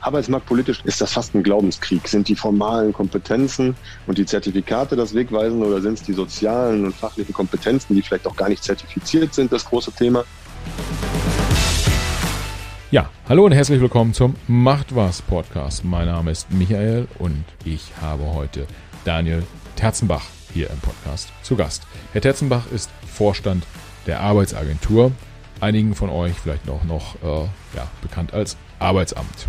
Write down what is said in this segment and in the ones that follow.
Arbeitsmarktpolitisch ist das fast ein Glaubenskrieg. Sind die formalen Kompetenzen und die Zertifikate das Wegweisen oder sind es die sozialen und fachlichen Kompetenzen, die vielleicht auch gar nicht zertifiziert sind, das große Thema? Ja, hallo und herzlich willkommen zum Macht was Podcast. Mein Name ist Michael und ich habe heute Daniel Terzenbach hier im Podcast zu Gast. Herr Terzenbach ist Vorstand der Arbeitsagentur, einigen von euch vielleicht noch, noch äh, ja, bekannt als Arbeitsamt.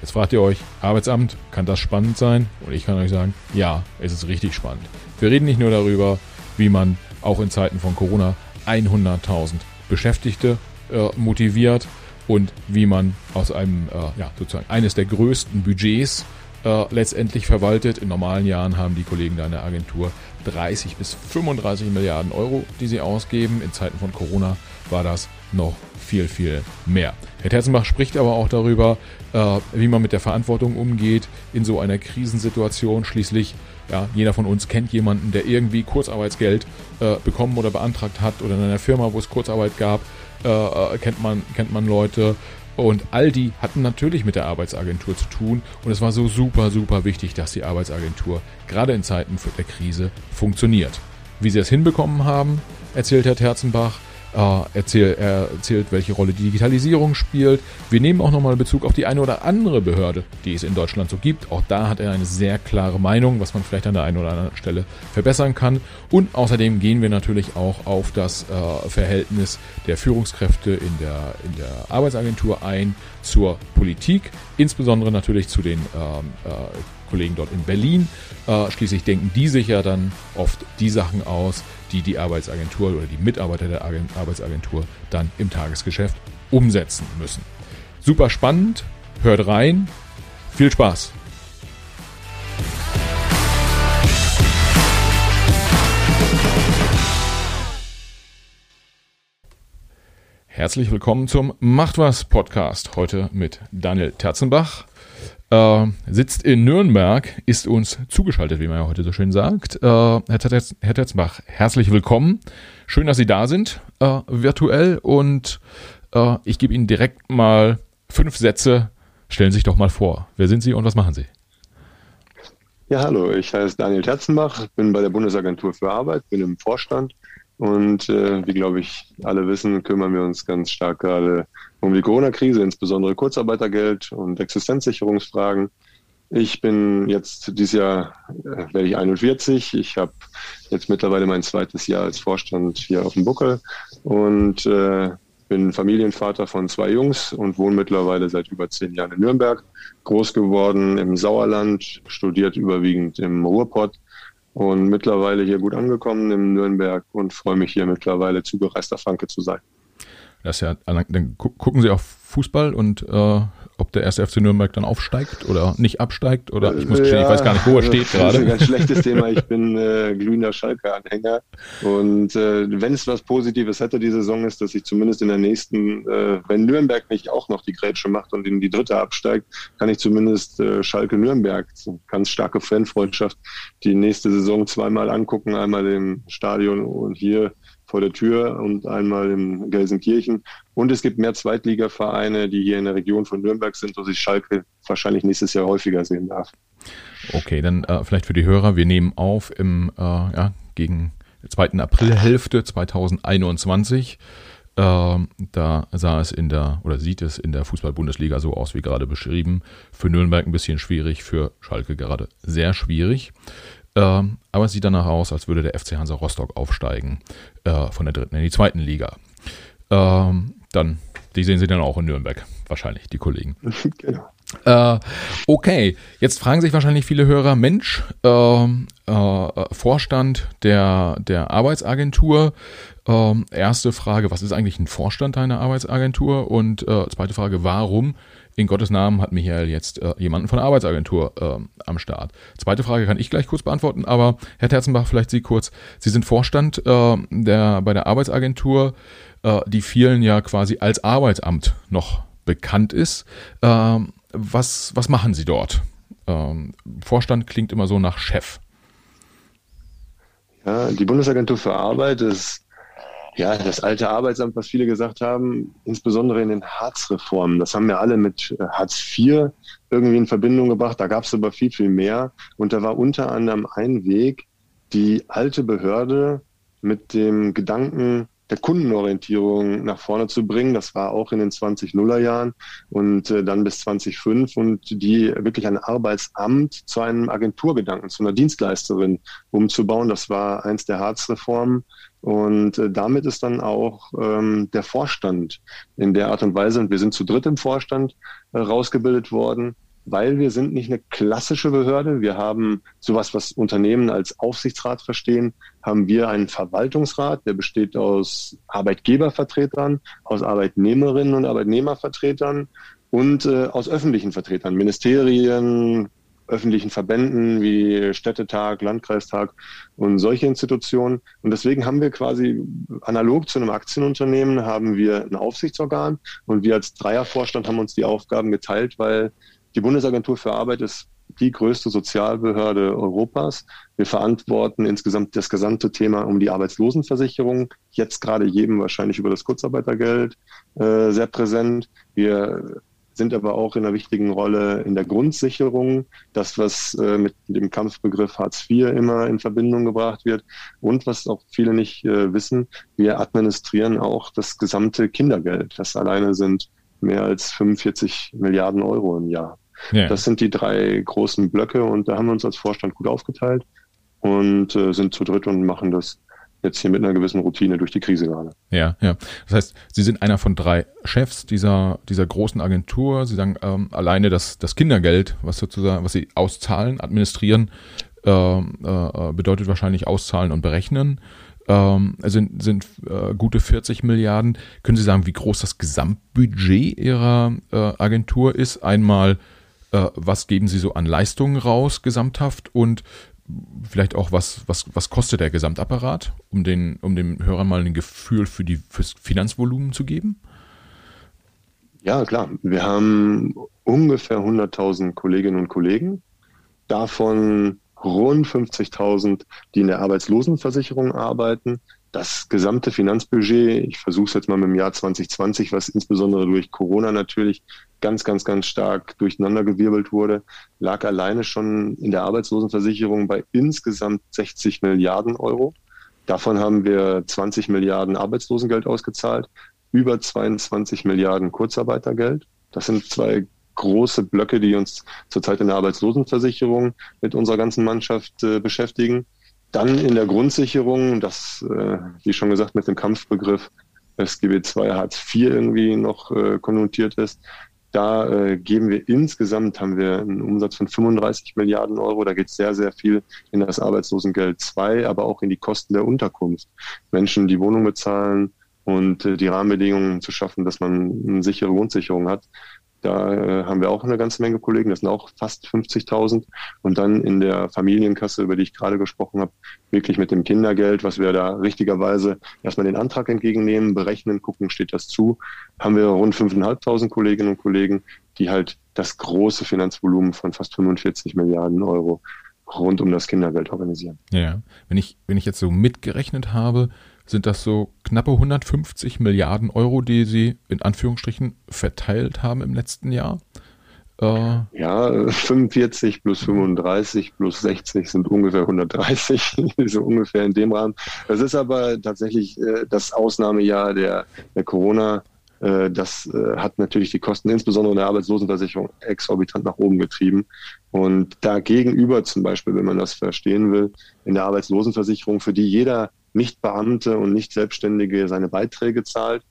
Jetzt fragt ihr euch, Arbeitsamt, kann das spannend sein? Und ich kann euch sagen, ja, es ist richtig spannend. Wir reden nicht nur darüber, wie man auch in Zeiten von Corona 100.000 Beschäftigte äh, motiviert und wie man aus einem, äh, ja, sozusagen eines der größten Budgets äh, letztendlich verwaltet. In normalen Jahren haben die Kollegen da in der Agentur 30 bis 35 Milliarden Euro, die sie ausgeben. In Zeiten von Corona war das noch viel, viel mehr. Herr Terzenbach spricht aber auch darüber, äh, wie man mit der Verantwortung umgeht in so einer Krisensituation. Schließlich, ja, jeder von uns kennt jemanden, der irgendwie Kurzarbeitsgeld äh, bekommen oder beantragt hat oder in einer Firma, wo es Kurzarbeit gab, äh, kennt man, kennt man Leute. Und all die hatten natürlich mit der Arbeitsagentur zu tun. Und es war so super, super wichtig, dass die Arbeitsagentur gerade in Zeiten der Krise funktioniert. Wie sie es hinbekommen haben, erzählt Herr Terzenbach, erzähl, er erzählt, welche Rolle die Digitalisierung spielt. Wir nehmen auch nochmal Bezug auf die eine oder andere Behörde, die es in Deutschland so gibt. Auch da hat er eine sehr klare Meinung, was man vielleicht an der einen oder anderen Stelle verbessern kann. Und außerdem gehen wir natürlich auch auf das äh, Verhältnis der Führungskräfte in der, in der Arbeitsagentur ein zur Politik, insbesondere natürlich zu den ähm, äh, Kollegen dort in Berlin. Äh, schließlich denken die sich ja dann oft die Sachen aus, die die Arbeitsagentur oder die Mitarbeiter der Arbeitsagentur dann im Tagesgeschäft umsetzen müssen. Super spannend, hört rein, viel Spaß! Herzlich willkommen zum Macht was Podcast. Heute mit Daniel Terzenbach, äh, sitzt in Nürnberg, ist uns zugeschaltet, wie man ja heute so schön sagt. Äh, Herr, Tetz, Herr Tetzbach, herzlich willkommen. Schön, dass Sie da sind, äh, virtuell. Und äh, ich gebe Ihnen direkt mal fünf Sätze. Stellen Sie sich doch mal vor. Wer sind Sie und was machen Sie? Ja, hallo, ich heiße Daniel Terzenbach, bin bei der Bundesagentur für Arbeit, bin im Vorstand und äh, wie, glaube ich, alle wissen, kümmern wir uns ganz stark gerade um die Corona-Krise, insbesondere Kurzarbeitergeld und Existenzsicherungsfragen. Ich bin jetzt dieses Jahr äh, werde ich 41. Ich habe jetzt mittlerweile mein zweites Jahr als Vorstand hier auf dem Buckel und äh, bin Familienvater von zwei Jungs und wohne mittlerweile seit über zehn Jahren in Nürnberg. Groß geworden im Sauerland, studiert überwiegend im Ruhrpott und mittlerweile hier gut angekommen in Nürnberg und freue mich hier mittlerweile zugereister Franke zu sein. Das ist ja, dann gucken Sie auch Fußball und äh, ob der erste FC Nürnberg dann aufsteigt oder nicht absteigt oder ich muss gestehen, ja, ich weiß gar nicht, wo er steht gerade. Das ist ein ganz schlechtes Thema. Ich bin äh, glühender Schalke-Anhänger und äh, wenn es was Positives hätte die Saison ist, dass ich zumindest in der nächsten, äh, wenn Nürnberg nicht auch noch die Grätsche macht und in die dritte absteigt, kann ich zumindest äh, Schalke-Nürnberg, ganz starke Fanfreundschaft, die nächste Saison zweimal angucken, einmal im Stadion und hier vor der Tür und einmal in Gelsenkirchen. Und es gibt mehr Zweitligavereine, die hier in der Region von Nürnberg sind, wo sich Schalke wahrscheinlich nächstes Jahr häufiger sehen darf. Okay, dann äh, vielleicht für die Hörer, wir nehmen auf im äh, ja, gegen der zweiten Aprilhälfte 2021. Äh, da sah es in der oder sieht es in der Fußball-Bundesliga so aus wie gerade beschrieben. Für Nürnberg ein bisschen schwierig, für Schalke gerade sehr schwierig. Ähm, aber es sieht danach aus, als würde der FC Hansa Rostock aufsteigen äh, von der dritten in die zweiten Liga. Ähm, dann, die sehen Sie dann auch in Nürnberg, wahrscheinlich, die Kollegen. genau. Äh, okay, jetzt fragen sich wahrscheinlich viele Hörer, Mensch, äh, äh, Vorstand der, der Arbeitsagentur. Ähm, erste Frage, was ist eigentlich ein Vorstand einer Arbeitsagentur? Und äh, zweite Frage, warum in Gottes Namen hat Michael jetzt äh, jemanden von der Arbeitsagentur äh, am Start. Zweite Frage kann ich gleich kurz beantworten, aber Herr Terzenbach, vielleicht Sie kurz. Sie sind Vorstand äh, der, bei der Arbeitsagentur, äh, die vielen ja quasi als Arbeitsamt noch bekannt ist. Ähm, was, was machen Sie dort? Ähm, Vorstand klingt immer so nach Chef. Ja, die Bundesagentur für Arbeit ist ja, das alte Arbeitsamt, was viele gesagt haben, insbesondere in den Hartz-Reformen, das haben wir alle mit äh, Hartz IV irgendwie in Verbindung gebracht. Da gab es aber viel, viel mehr. Und da war unter anderem ein Weg, die alte Behörde mit dem Gedanken der Kundenorientierung nach vorne zu bringen. Das war auch in den 20-Nuller Jahren und äh, dann bis 2005 und die wirklich ein Arbeitsamt zu einem Agenturgedanken, zu einer Dienstleisterin umzubauen. Das war eins der Hartz-Reformen. Und äh, damit ist dann auch ähm, der Vorstand in der Art und Weise, und wir sind zu dritt im Vorstand äh, rausgebildet worden, weil wir sind nicht eine klassische Behörde. Wir haben sowas, was Unternehmen als Aufsichtsrat verstehen, haben wir einen Verwaltungsrat, der besteht aus Arbeitgebervertretern, aus Arbeitnehmerinnen und Arbeitnehmervertretern und äh, aus öffentlichen Vertretern, Ministerien, öffentlichen Verbänden wie Städtetag, Landkreistag und solche Institutionen. Und deswegen haben wir quasi analog zu einem Aktienunternehmen haben wir ein Aufsichtsorgan und wir als Dreiervorstand haben uns die Aufgaben geteilt, weil die Bundesagentur für Arbeit ist die größte Sozialbehörde Europas. Wir verantworten insgesamt das gesamte Thema um die Arbeitslosenversicherung. Jetzt gerade jedem wahrscheinlich über das Kurzarbeitergeld äh, sehr präsent. Wir sind aber auch in einer wichtigen Rolle in der Grundsicherung, das, was äh, mit dem Kampfbegriff Hartz IV immer in Verbindung gebracht wird und was auch viele nicht äh, wissen, wir administrieren auch das gesamte Kindergeld. Das alleine sind mehr als 45 Milliarden Euro im Jahr. Ja. Das sind die drei großen Blöcke und da haben wir uns als Vorstand gut aufgeteilt und äh, sind zu dritt und machen das jetzt hier mit einer gewissen Routine durch die Krise gerade. Ja, ja. Das heißt, Sie sind einer von drei Chefs dieser, dieser großen Agentur. Sie sagen, ähm, alleine das, das Kindergeld, was sozusagen, was Sie auszahlen, administrieren, äh, äh, bedeutet wahrscheinlich auszahlen und berechnen ähm, sind, sind äh, gute 40 Milliarden. Können Sie sagen, wie groß das Gesamtbudget Ihrer äh, Agentur ist? Einmal, äh, was geben Sie so an Leistungen raus, gesamthaft? Und vielleicht auch, was, was, was kostet der Gesamtapparat, um den, um dem Hörer mal ein Gefühl für die fürs Finanzvolumen zu geben? Ja, klar. Wir haben ungefähr 100.000 Kolleginnen und Kollegen. Davon rund 50.000, die in der Arbeitslosenversicherung arbeiten. Das gesamte Finanzbudget, ich versuche es jetzt mal mit dem Jahr 2020, was insbesondere durch Corona natürlich ganz, ganz, ganz stark durcheinandergewirbelt wurde, lag alleine schon in der Arbeitslosenversicherung bei insgesamt 60 Milliarden Euro. Davon haben wir 20 Milliarden Arbeitslosengeld ausgezahlt, über 22 Milliarden Kurzarbeitergeld. Das sind zwei große Blöcke, die uns zurzeit in der Arbeitslosenversicherung mit unserer ganzen Mannschaft äh, beschäftigen. Dann in der Grundsicherung, das, äh, wie schon gesagt, mit dem Kampfbegriff SGB II Hartz IV irgendwie noch äh, konnotiert ist. Da äh, geben wir insgesamt, haben wir einen Umsatz von 35 Milliarden Euro. Da geht sehr, sehr viel in das Arbeitslosengeld 2, aber auch in die Kosten der Unterkunft. Menschen, die Wohnung bezahlen und äh, die Rahmenbedingungen zu schaffen, dass man eine sichere Wohnsicherung hat. Da äh, haben wir auch eine ganze Menge Kollegen, das sind auch fast 50.000. Und dann in der Familienkasse, über die ich gerade gesprochen habe, wirklich mit dem Kindergeld, was wir da richtigerweise erstmal den Antrag entgegennehmen, berechnen, gucken, steht das zu, haben wir rund 5.500 Kolleginnen und Kollegen, die halt das große Finanzvolumen von fast 45 Milliarden Euro rund um das Kindergeld organisieren. Ja, wenn ich, wenn ich jetzt so mitgerechnet habe, sind das so knappe 150 Milliarden Euro, die Sie in Anführungsstrichen verteilt haben im letzten Jahr. Äh, ja, 45 plus 35 plus 60 sind ungefähr 130, so ungefähr in dem Rahmen. Das ist aber tatsächlich äh, das Ausnahmejahr der, der Corona. Äh, das äh, hat natürlich die Kosten, insbesondere in der Arbeitslosenversicherung, exorbitant nach oben getrieben. Und dagegenüber zum Beispiel, wenn man das verstehen will, in der Arbeitslosenversicherung, für die jeder Nichtbeamte und Nicht-Selbstständige seine Beiträge zahlt,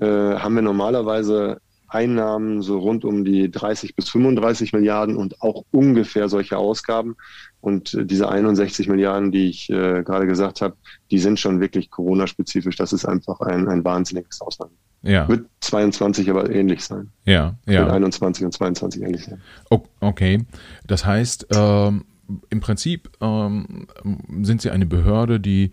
äh, haben wir normalerweise Einnahmen so rund um die 30 bis 35 Milliarden und auch ungefähr solche Ausgaben. Und diese 61 Milliarden, die ich äh, gerade gesagt habe, die sind schon wirklich Corona-spezifisch. Das ist einfach ein, ein wahnsinniges Ausland. Ja. Wird 22 aber ähnlich sein. Ja, ja. Wird 21 und 22 ähnlich sein. Okay. Das heißt, ähm, im Prinzip ähm, sind Sie eine Behörde, die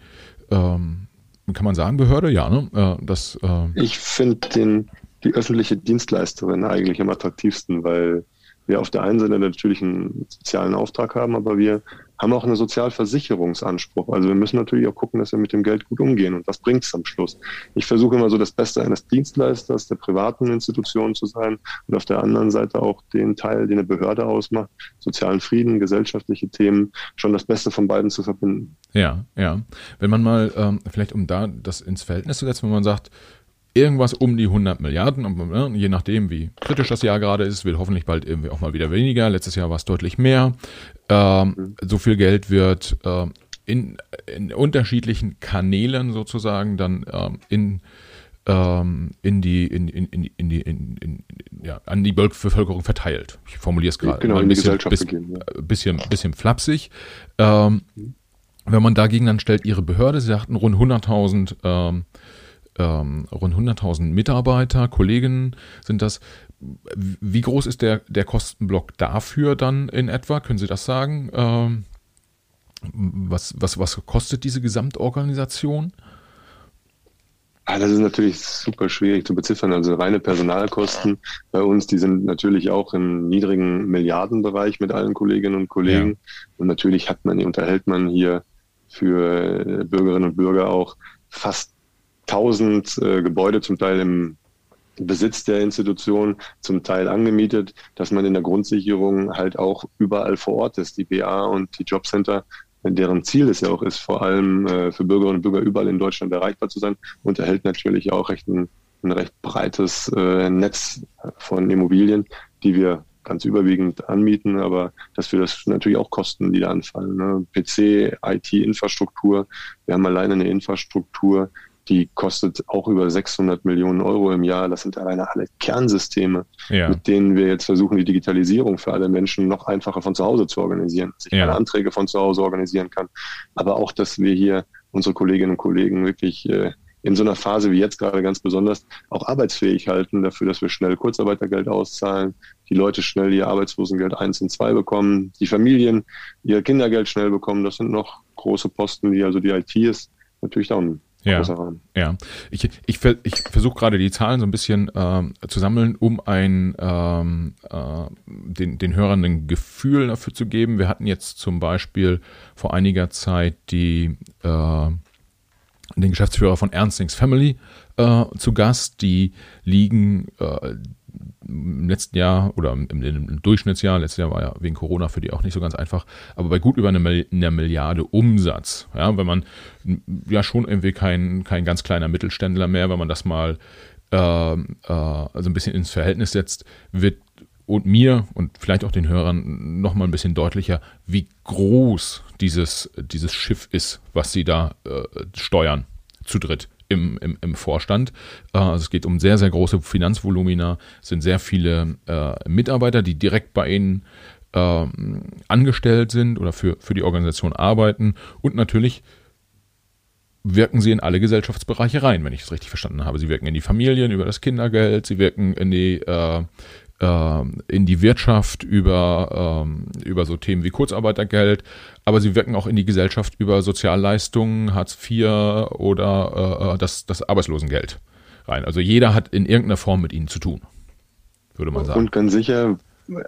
ähm, kann man sagen, Behörde? Ja, ne? Äh, das, äh ich finde die öffentliche Dienstleisterin eigentlich am attraktivsten, weil wir auf der einen Seite natürlich einen sozialen Auftrag haben, aber wir haben auch einen Sozialversicherungsanspruch. Also wir müssen natürlich auch gucken, dass wir mit dem Geld gut umgehen. Und was bringt es am Schluss? Ich versuche immer so das Beste eines Dienstleisters, der privaten Institutionen zu sein und auf der anderen Seite auch den Teil, den eine Behörde ausmacht, sozialen Frieden, gesellschaftliche Themen, schon das Beste von beiden zu verbinden. Ja, ja. Wenn man mal, ähm, vielleicht um da das ins Verhältnis zu setzen, wenn man sagt, irgendwas um die 100 Milliarden, und, ne, je nachdem, wie kritisch das Jahr gerade ist, wird hoffentlich bald irgendwie auch mal wieder weniger. Letztes Jahr war es deutlich mehr. Ähm, mhm. So viel Geld wird äh, in, in unterschiedlichen Kanälen sozusagen dann ähm, in ähm, in die in, in, in, in die in, in, ja, an die Bevölkerung verteilt. Ich formuliere es gerade genau, ein bisschen, bis, begehen, ja. bisschen, bisschen flapsig. Ähm, mhm. Wenn man dagegen dann stellt, ihre Behörde, sie sagten rund 100.000 ähm, ähm, rund 100.000 Mitarbeiter, Kolleginnen sind das. Wie groß ist der, der Kostenblock dafür dann in etwa? Können Sie das sagen? Ähm, was, was, was kostet diese Gesamtorganisation? Ah, das ist natürlich super schwierig zu beziffern. Also reine Personalkosten bei uns, die sind natürlich auch im niedrigen Milliardenbereich mit allen Kolleginnen und Kollegen. Ja. Und natürlich hat man, unterhält man hier für Bürgerinnen und Bürger auch fast 1000 äh, Gebäude, zum Teil im Besitz der Institution, zum Teil angemietet, dass man in der Grundsicherung halt auch überall vor Ort ist. Die BA und die Jobcenter, deren Ziel es ja auch ist, vor allem äh, für Bürgerinnen und Bürger überall in Deutschland erreichbar zu sein, unterhält natürlich auch recht ein, ein recht breites äh, Netz von Immobilien, die wir ganz überwiegend anmieten, aber dass wir das natürlich auch Kosten, die da anfallen. Ne? PC, IT-Infrastruktur. Wir haben alleine eine Infrastruktur, die kostet auch über 600 Millionen Euro im Jahr. Das sind alleine alle Kernsysteme, ja. mit denen wir jetzt versuchen, die Digitalisierung für alle Menschen noch einfacher von zu Hause zu organisieren, dass ich ja. meine Anträge von zu Hause organisieren kann. Aber auch, dass wir hier unsere Kolleginnen und Kollegen wirklich äh, in so einer Phase wie jetzt gerade ganz besonders auch arbeitsfähig halten, dafür, dass wir schnell Kurzarbeitergeld auszahlen, die Leute schnell ihr Arbeitslosengeld eins und zwei bekommen, die Familien ihr Kindergeld schnell bekommen. Das sind noch große Posten, die also die IT ist natürlich da ein ja, ja. Ich, ich, ich versuche gerade die Zahlen so ein bisschen ähm, zu sammeln, um ein, ähm, äh, den, den Hörern ein Gefühl dafür zu geben. Wir hatten jetzt zum Beispiel vor einiger Zeit die, äh, den Geschäftsführer von Ernstings Family äh, zu Gast. Die liegen äh, im letzten Jahr oder im, im, Durchschnittsjahr, letztes Jahr war ja wegen Corona für die auch nicht so ganz einfach, aber bei gut über einer Milliarde Umsatz. Ja, wenn man ja schon irgendwie kein, kein ganz kleiner Mittelständler mehr, wenn man das mal äh, äh, also ein bisschen ins Verhältnis setzt, wird und mir und vielleicht auch den Hörern noch mal ein bisschen deutlicher, wie groß dieses, dieses Schiff ist, was sie da äh, steuern, zu dritt im, im, im Vorstand. Äh, also es geht um sehr, sehr große Finanzvolumina, es sind sehr viele äh, Mitarbeiter, die direkt bei Ihnen äh, angestellt sind oder für, für die Organisation arbeiten und natürlich wirken sie in alle Gesellschaftsbereiche rein, wenn ich es richtig verstanden habe. Sie wirken in die Familien über das Kindergeld, sie wirken in die äh, in die Wirtschaft über, ähm, über so Themen wie Kurzarbeitergeld, aber sie wirken auch in die Gesellschaft über Sozialleistungen, Hartz IV oder äh, das, das Arbeitslosengeld rein. Also jeder hat in irgendeiner Form mit ihnen zu tun, würde man sagen. Und ganz sicher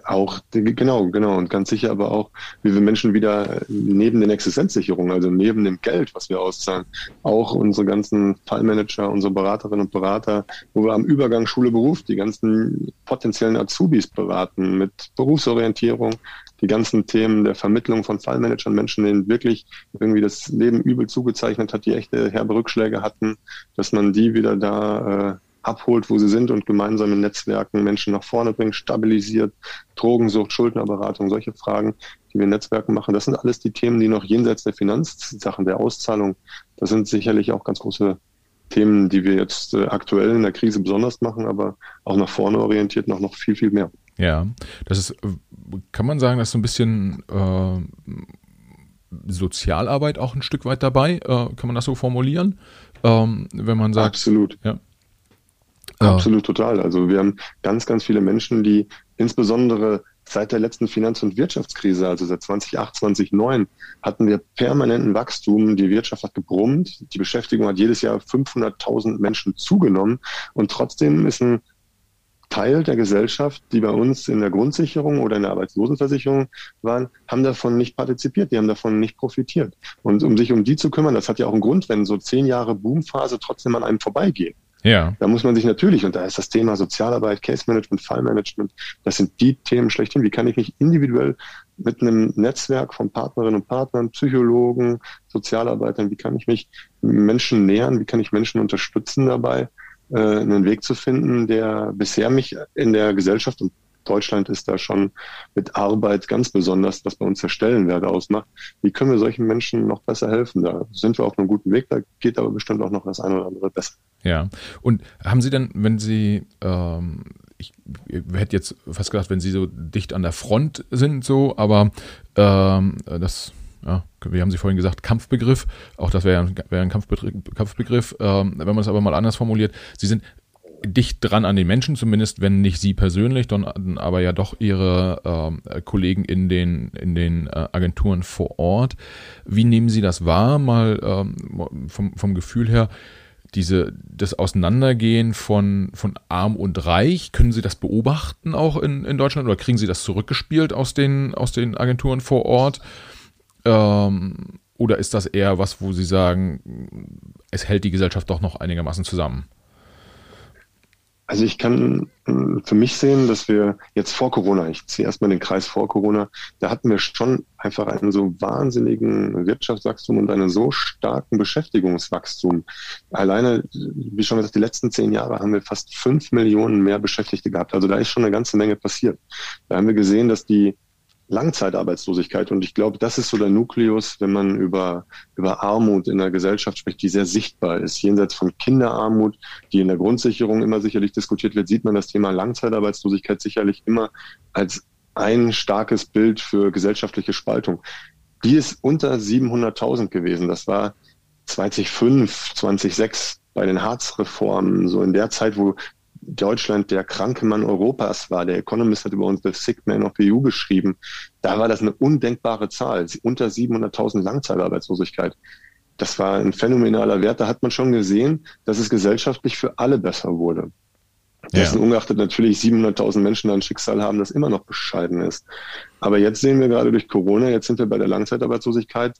auch, genau, genau. Und ganz sicher aber auch, wie wir Menschen wieder neben den Existenzsicherungen, also neben dem Geld, was wir auszahlen, auch unsere ganzen Fallmanager, unsere Beraterinnen und Berater, wo wir am Übergang Schule-Beruf die ganzen potenziellen Azubis beraten mit Berufsorientierung, die ganzen Themen der Vermittlung von Fallmanagern, Menschen, denen wirklich irgendwie das Leben übel zugezeichnet hat, die echte herbe Rückschläge hatten, dass man die wieder da äh, abholt, wo sie sind und gemeinsam in Netzwerken Menschen nach vorne bringt, stabilisiert, Drogensucht, Schuldnerberatung, solche Fragen, die wir in Netzwerken machen. Das sind alles die Themen, die noch jenseits der Finanzsachen, der Auszahlung, das sind sicherlich auch ganz große Themen, die wir jetzt äh, aktuell in der Krise besonders machen, aber auch nach vorne orientiert noch, noch viel, viel mehr. Ja, das ist, kann man sagen, dass so ein bisschen äh, Sozialarbeit auch ein Stück weit dabei, äh, kann man das so formulieren? Ähm, wenn man sagt. Absolut. Ja. Ja. Absolut total. Also wir haben ganz, ganz viele Menschen, die insbesondere seit der letzten Finanz- und Wirtschaftskrise, also seit 2008, 2009, hatten wir permanenten Wachstum. Die Wirtschaft hat gebrummt. Die Beschäftigung hat jedes Jahr 500.000 Menschen zugenommen. Und trotzdem ist ein Teil der Gesellschaft, die bei uns in der Grundsicherung oder in der Arbeitslosenversicherung waren, haben davon nicht partizipiert, die haben davon nicht profitiert. Und um sich um die zu kümmern, das hat ja auch einen Grund, wenn so zehn Jahre Boomphase trotzdem an einem vorbeigehen. Ja. Da muss man sich natürlich, und da ist das Thema Sozialarbeit, Case Management, Fallmanagement, das sind die Themen schlechthin. Wie kann ich mich individuell mit einem Netzwerk von Partnerinnen und Partnern, Psychologen, Sozialarbeitern, wie kann ich mich Menschen nähern, wie kann ich Menschen unterstützen dabei, äh, einen Weg zu finden, der bisher mich in der Gesellschaft und Deutschland ist da schon mit Arbeit ganz besonders, was bei uns der Stellenwert ausmacht. Wie können wir solchen Menschen noch besser helfen? Da sind wir auf einem guten Weg, da geht aber bestimmt auch noch das eine oder andere besser. Ja, und haben Sie denn, wenn Sie, ähm, ich hätte jetzt fast gedacht, wenn Sie so dicht an der Front sind, so, aber ähm, das ja, wir haben Sie vorhin gesagt, Kampfbegriff, auch das wäre wär ein Kampfbegriff, Kampfbegriff ähm, wenn man es aber mal anders formuliert. Sie sind dicht dran an den Menschen, zumindest wenn nicht Sie persönlich, dann aber ja doch Ihre ähm, Kollegen in den, in den äh, Agenturen vor Ort. Wie nehmen Sie das wahr, mal ähm, vom, vom Gefühl her? diese, das Auseinandergehen von, von arm und reich, können Sie das beobachten auch in, in Deutschland oder kriegen Sie das zurückgespielt aus den, aus den Agenturen vor Ort? Ähm, oder ist das eher was, wo Sie sagen, es hält die Gesellschaft doch noch einigermaßen zusammen? Also ich kann hm, für mich sehen, dass wir jetzt vor Corona, ich ziehe erstmal den Kreis vor Corona, da hatten wir schon einfach einen so wahnsinnigen Wirtschaftswachstum und einen so starken Beschäftigungswachstum. Alleine, wie schon gesagt, die letzten zehn Jahre haben wir fast fünf Millionen mehr Beschäftigte gehabt. Also da ist schon eine ganze Menge passiert. Da haben wir gesehen, dass die Langzeitarbeitslosigkeit. Und ich glaube, das ist so der Nukleus, wenn man über, über Armut in der Gesellschaft spricht, die sehr sichtbar ist. Jenseits von Kinderarmut, die in der Grundsicherung immer sicherlich diskutiert wird, sieht man das Thema Langzeitarbeitslosigkeit sicherlich immer als ein starkes Bild für gesellschaftliche Spaltung. Die ist unter 700.000 gewesen. Das war 2005, 2006 bei den Harz-Reformen, so in der Zeit, wo Deutschland der kranke Mann Europas war. Der Economist hat über uns The Sick Man of the EU geschrieben. Da war das eine undenkbare Zahl, unter 700.000 Langzeitarbeitslosigkeit. Das war ein phänomenaler Wert. Da hat man schon gesehen, dass es gesellschaftlich für alle besser wurde. Ja. Dessen ungeachtet natürlich 700.000 Menschen ein Schicksal haben, das immer noch bescheiden ist. Aber jetzt sehen wir gerade durch Corona, jetzt sind wir bei der Langzeitarbeitslosigkeit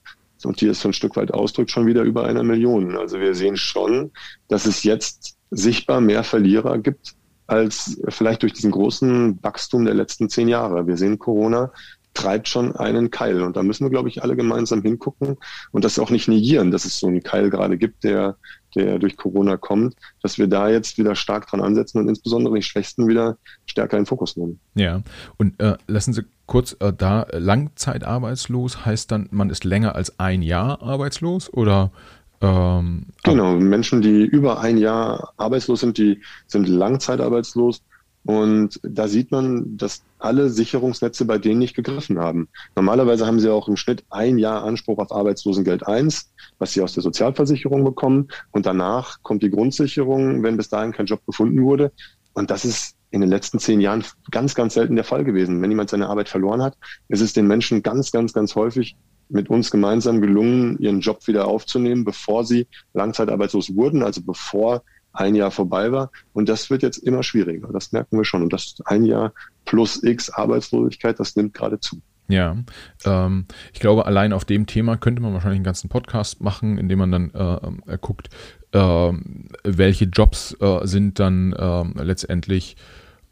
und die ist so ein Stück weit ausdrückt, schon wieder über einer Million. Also wir sehen schon, dass es jetzt sichtbar mehr Verlierer gibt als vielleicht durch diesen großen Wachstum der letzten zehn Jahre. Wir sehen, Corona treibt schon einen Keil. Und da müssen wir, glaube ich, alle gemeinsam hingucken und das auch nicht negieren, dass es so einen Keil gerade gibt, der, der durch Corona kommt, dass wir da jetzt wieder stark dran ansetzen und insbesondere die Schwächsten wieder stärker in den Fokus nehmen. Ja, und äh, lassen Sie kurz äh, da, Langzeitarbeitslos heißt dann, man ist länger als ein Jahr arbeitslos oder ähm, genau, Menschen, die über ein Jahr arbeitslos sind, die sind langzeitarbeitslos. Und da sieht man, dass alle Sicherungsnetze bei denen nicht gegriffen haben. Normalerweise haben sie auch im Schnitt ein Jahr Anspruch auf Arbeitslosengeld 1, was sie aus der Sozialversicherung bekommen. Und danach kommt die Grundsicherung, wenn bis dahin kein Job gefunden wurde. Und das ist in den letzten zehn Jahren ganz, ganz selten der Fall gewesen. Wenn jemand seine Arbeit verloren hat, ist es den Menschen ganz, ganz, ganz häufig mit uns gemeinsam gelungen, ihren Job wieder aufzunehmen, bevor sie langzeitarbeitslos wurden, also bevor ein Jahr vorbei war. Und das wird jetzt immer schwieriger. Das merken wir schon. Und das ein Jahr plus X Arbeitslosigkeit, das nimmt gerade zu. Ja, ähm, ich glaube, allein auf dem Thema könnte man wahrscheinlich einen ganzen Podcast machen, in dem man dann äh, äh, guckt, äh, welche Jobs äh, sind dann ähm, letztendlich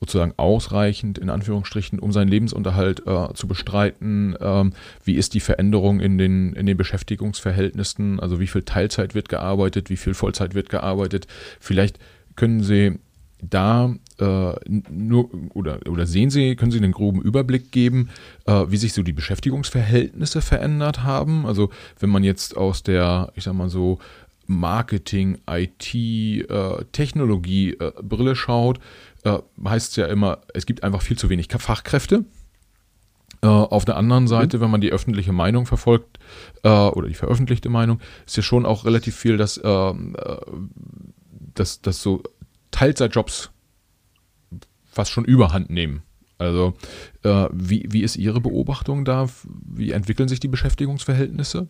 sozusagen ausreichend, in Anführungsstrichen, um seinen Lebensunterhalt äh, zu bestreiten? Ähm, wie ist die Veränderung in den, in den Beschäftigungsverhältnissen? Also wie viel Teilzeit wird gearbeitet, wie viel Vollzeit wird gearbeitet? Vielleicht können Sie da äh, nur oder, oder sehen Sie, können Sie einen groben Überblick geben, äh, wie sich so die Beschäftigungsverhältnisse verändert haben? Also wenn man jetzt aus der, ich sag mal so, Marketing, IT, äh, Technologie äh, Brille schaut, äh, heißt es ja immer, es gibt einfach viel zu wenig Fachkräfte. Äh, auf der anderen mhm. Seite, mhm. wenn man die öffentliche Meinung verfolgt äh, oder die veröffentlichte Meinung, ist ja schon auch relativ viel, dass, ähm, äh, dass, dass so Teilzeitjobs fast schon überhand nehmen. Also äh, wie, wie ist Ihre Beobachtung da? Wie entwickeln sich die Beschäftigungsverhältnisse?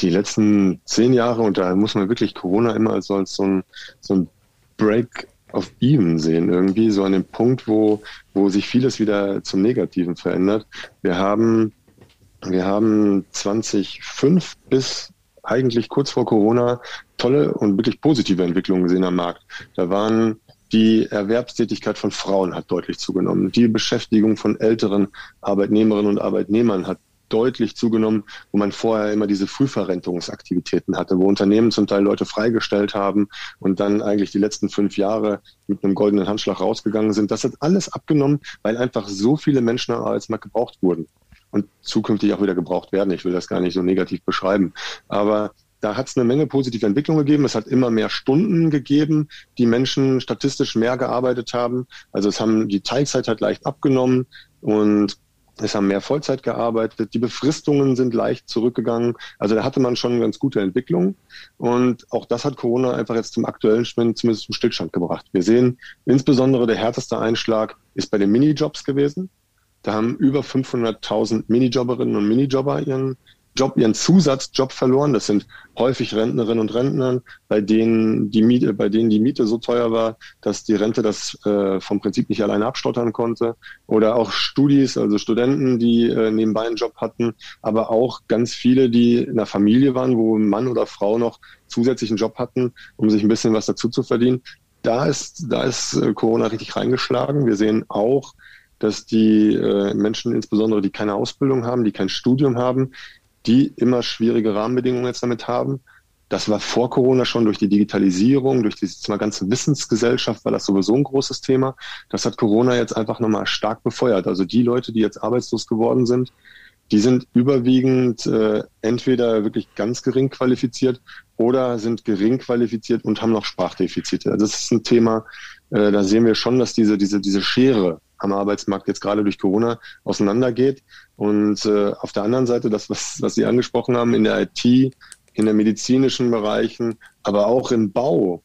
Die letzten zehn Jahre, und da muss man wirklich Corona immer als so ein, so ein Break auf Even sehen, irgendwie so an dem Punkt, wo, wo sich vieles wieder zum Negativen verändert. Wir haben, wir haben 2005 bis eigentlich kurz vor Corona tolle und wirklich positive Entwicklungen gesehen am Markt. Da waren die Erwerbstätigkeit von Frauen hat deutlich zugenommen. Die Beschäftigung von älteren Arbeitnehmerinnen und Arbeitnehmern hat deutlich zugenommen, wo man vorher immer diese Frühverrentungsaktivitäten hatte, wo Unternehmen zum Teil Leute freigestellt haben und dann eigentlich die letzten fünf Jahre mit einem goldenen Handschlag rausgegangen sind. Das hat alles abgenommen, weil einfach so viele Menschen am Arbeitsmarkt gebraucht wurden und zukünftig auch wieder gebraucht werden. Ich will das gar nicht so negativ beschreiben. Aber da hat es eine Menge positive Entwicklung gegeben. Es hat immer mehr Stunden gegeben, die Menschen statistisch mehr gearbeitet haben. Also es haben die Teilzeit hat leicht abgenommen und es haben mehr Vollzeit gearbeitet. Die Befristungen sind leicht zurückgegangen. Also da hatte man schon ganz gute Entwicklungen. Und auch das hat Corona einfach jetzt zum aktuellen Schwimmen zumindest zum Stillstand gebracht. Wir sehen insbesondere der härteste Einschlag ist bei den Minijobs gewesen. Da haben über 500.000 Minijobberinnen und Minijobber ihren Job, ihren Zusatzjob verloren. Das sind häufig Rentnerinnen und Rentner, bei denen die Miete, bei denen die Miete so teuer war, dass die Rente das äh, vom Prinzip nicht alleine abstottern konnte. Oder auch Studis, also Studenten, die äh, nebenbei einen Job hatten, aber auch ganz viele, die in einer Familie waren, wo Mann oder Frau noch zusätzlichen Job hatten, um sich ein bisschen was dazu zu verdienen. Da ist, da ist äh, Corona richtig reingeschlagen. Wir sehen auch, dass die äh, Menschen, insbesondere die keine Ausbildung haben, die kein Studium haben, die immer schwierige Rahmenbedingungen jetzt damit haben. Das war vor Corona schon durch die Digitalisierung, durch diese ganze Wissensgesellschaft war das sowieso ein großes Thema. Das hat Corona jetzt einfach nochmal stark befeuert. Also die Leute, die jetzt arbeitslos geworden sind, die sind überwiegend äh, entweder wirklich ganz gering qualifiziert oder sind gering qualifiziert und haben noch Sprachdefizite. Also das ist ein Thema, äh, da sehen wir schon, dass diese, diese, diese Schere am Arbeitsmarkt jetzt gerade durch Corona auseinandergeht. Und äh, auf der anderen Seite, das, was, was Sie angesprochen haben, in der IT, in der medizinischen Bereichen, aber auch im Bau,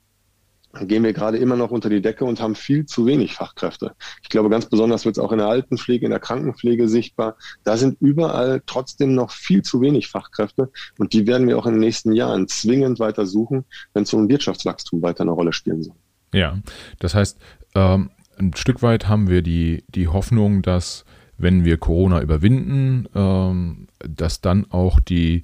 gehen wir gerade immer noch unter die Decke und haben viel zu wenig Fachkräfte. Ich glaube, ganz besonders wird es auch in der Altenpflege, in der Krankenpflege sichtbar. Da sind überall trotzdem noch viel zu wenig Fachkräfte und die werden wir auch in den nächsten Jahren zwingend weiter suchen, wenn so ein Wirtschaftswachstum weiter eine Rolle spielen soll. Ja, das heißt, ähm, ein Stück weit haben wir die, die Hoffnung, dass wenn wir Corona überwinden, ähm, dass dann auch die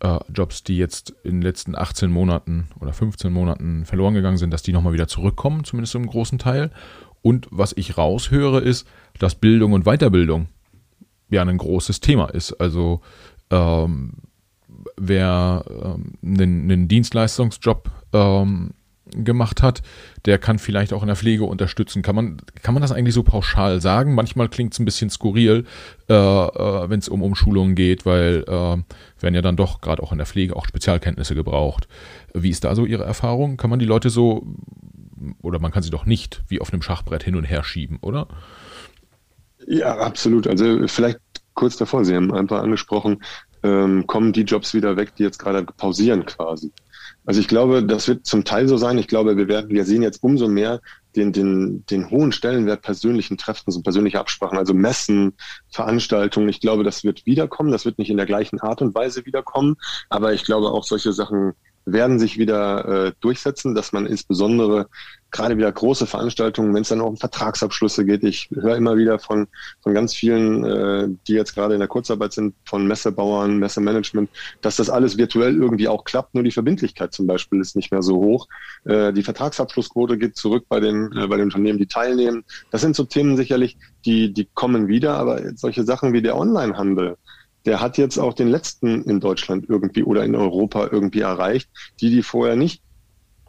äh, Jobs, die jetzt in den letzten 18 Monaten oder 15 Monaten verloren gegangen sind, dass die nochmal wieder zurückkommen, zumindest im großen Teil. Und was ich raushöre, ist, dass Bildung und Weiterbildung ja ein großes Thema ist. Also ähm, wer ähm, einen, einen Dienstleistungsjob ähm, gemacht hat, der kann vielleicht auch in der Pflege unterstützen. Kann man, kann man das eigentlich so pauschal sagen? Manchmal klingt es ein bisschen skurril, äh, äh, wenn es um Umschulungen geht, weil äh, werden ja dann doch gerade auch in der Pflege auch Spezialkenntnisse gebraucht. Wie ist da so Ihre Erfahrung? Kann man die Leute so, oder man kann sie doch nicht wie auf einem Schachbrett hin und her schieben, oder? Ja, absolut. Also vielleicht kurz davor, Sie haben einfach angesprochen, ähm, kommen die Jobs wieder weg, die jetzt gerade pausieren quasi. Also ich glaube, das wird zum Teil so sein. Ich glaube, wir werden, wir sehen jetzt umso mehr den, den, den hohen Stellenwert persönlichen Treffens und persönlicher Absprachen, also Messen, Veranstaltungen. Ich glaube, das wird wiederkommen. Das wird nicht in der gleichen Art und Weise wiederkommen. Aber ich glaube auch solche Sachen werden sich wieder äh, durchsetzen, dass man insbesondere gerade wieder große Veranstaltungen, wenn es dann auch um Vertragsabschlüsse geht. Ich höre immer wieder von, von ganz vielen, äh, die jetzt gerade in der Kurzarbeit sind, von Messebauern, Messemanagement, dass das alles virtuell irgendwie auch klappt, nur die Verbindlichkeit zum Beispiel ist nicht mehr so hoch. Äh, die Vertragsabschlussquote geht zurück bei den, äh, bei den Unternehmen, die teilnehmen. Das sind so Themen sicherlich, die, die kommen wieder, aber solche Sachen wie der Onlinehandel, der hat jetzt auch den letzten in Deutschland irgendwie oder in Europa irgendwie erreicht, die, die vorher nicht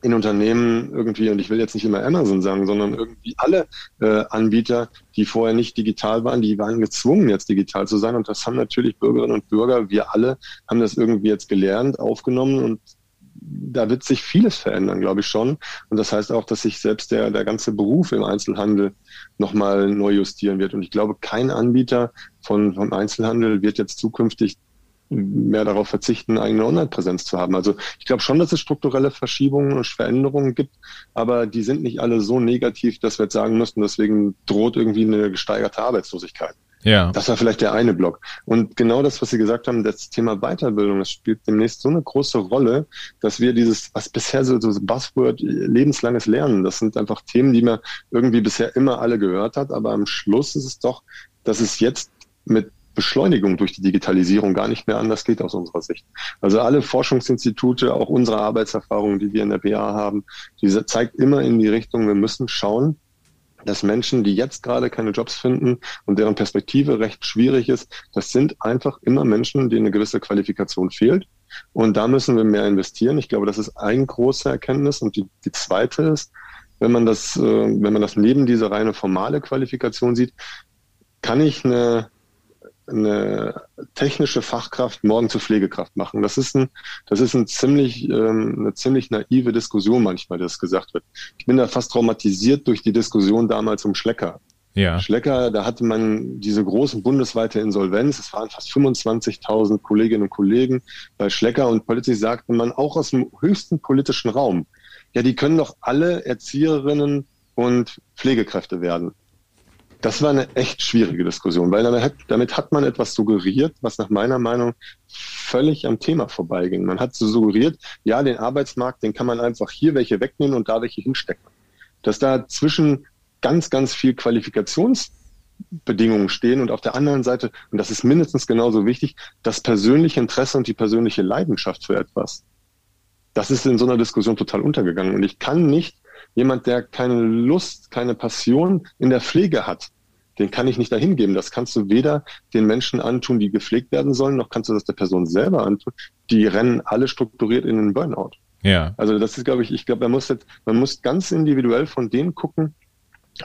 in Unternehmen irgendwie, und ich will jetzt nicht immer Amazon sagen, sondern irgendwie alle äh, Anbieter, die vorher nicht digital waren, die waren gezwungen, jetzt digital zu sein. Und das haben natürlich Bürgerinnen und Bürger, wir alle, haben das irgendwie jetzt gelernt, aufgenommen und da wird sich vieles verändern, glaube ich schon. Und das heißt auch, dass sich selbst der, der ganze Beruf im Einzelhandel nochmal neu justieren wird. Und ich glaube, kein Anbieter von, vom Einzelhandel wird jetzt zukünftig mehr darauf verzichten, eigene Online-Präsenz zu haben. Also ich glaube schon, dass es strukturelle Verschiebungen und Veränderungen gibt, aber die sind nicht alle so negativ, dass wir jetzt sagen müssen, deswegen droht irgendwie eine gesteigerte Arbeitslosigkeit. Ja. Das war vielleicht der eine Block. Und genau das, was Sie gesagt haben, das Thema Weiterbildung, das spielt demnächst so eine große Rolle, dass wir dieses, was bisher so, so Buzzword lebenslanges Lernen, das sind einfach Themen, die man irgendwie bisher immer alle gehört hat, aber am Schluss ist es doch, dass es jetzt mit Beschleunigung durch die Digitalisierung gar nicht mehr anders geht aus unserer Sicht. Also alle Forschungsinstitute, auch unsere Arbeitserfahrungen, die wir in der PA haben, diese zeigt immer in die Richtung, wir müssen schauen, dass Menschen, die jetzt gerade keine Jobs finden und deren Perspektive recht schwierig ist, das sind einfach immer Menschen, denen eine gewisse Qualifikation fehlt. Und da müssen wir mehr investieren. Ich glaube, das ist eine große Erkenntnis. Und die, die zweite ist, wenn man das, äh, wenn man das neben dieser reine formale Qualifikation sieht, kann ich eine eine technische Fachkraft morgen zur Pflegekraft machen. Das ist ein, das ist ein ziemlich, ähm, eine ziemlich naive Diskussion manchmal, das gesagt wird. Ich bin da fast traumatisiert durch die Diskussion damals um Schlecker. Ja. Schlecker, da hatte man diese großen bundesweite Insolvenz. Es waren fast 25.000 Kolleginnen und Kollegen bei Schlecker und plötzlich sagte man auch aus dem höchsten politischen Raum, ja, die können doch alle Erzieherinnen und Pflegekräfte werden. Das war eine echt schwierige Diskussion, weil damit hat, damit hat man etwas suggeriert, was nach meiner Meinung völlig am Thema vorbeiging. Man hat so suggeriert, ja, den Arbeitsmarkt, den kann man einfach hier welche wegnehmen und da welche hinstecken. Dass da zwischen ganz, ganz viel Qualifikationsbedingungen stehen und auf der anderen Seite, und das ist mindestens genauso wichtig, das persönliche Interesse und die persönliche Leidenschaft für etwas. Das ist in so einer Diskussion total untergegangen. Und ich kann nicht Jemand, der keine Lust, keine Passion in der Pflege hat, den kann ich nicht dahin geben. Das kannst du weder den Menschen antun, die gepflegt werden sollen, noch kannst du das der Person selber antun. Die rennen alle strukturiert in den Burnout. Ja. Also das ist, glaube ich, ich glaube, man muss jetzt, man muss ganz individuell von denen gucken,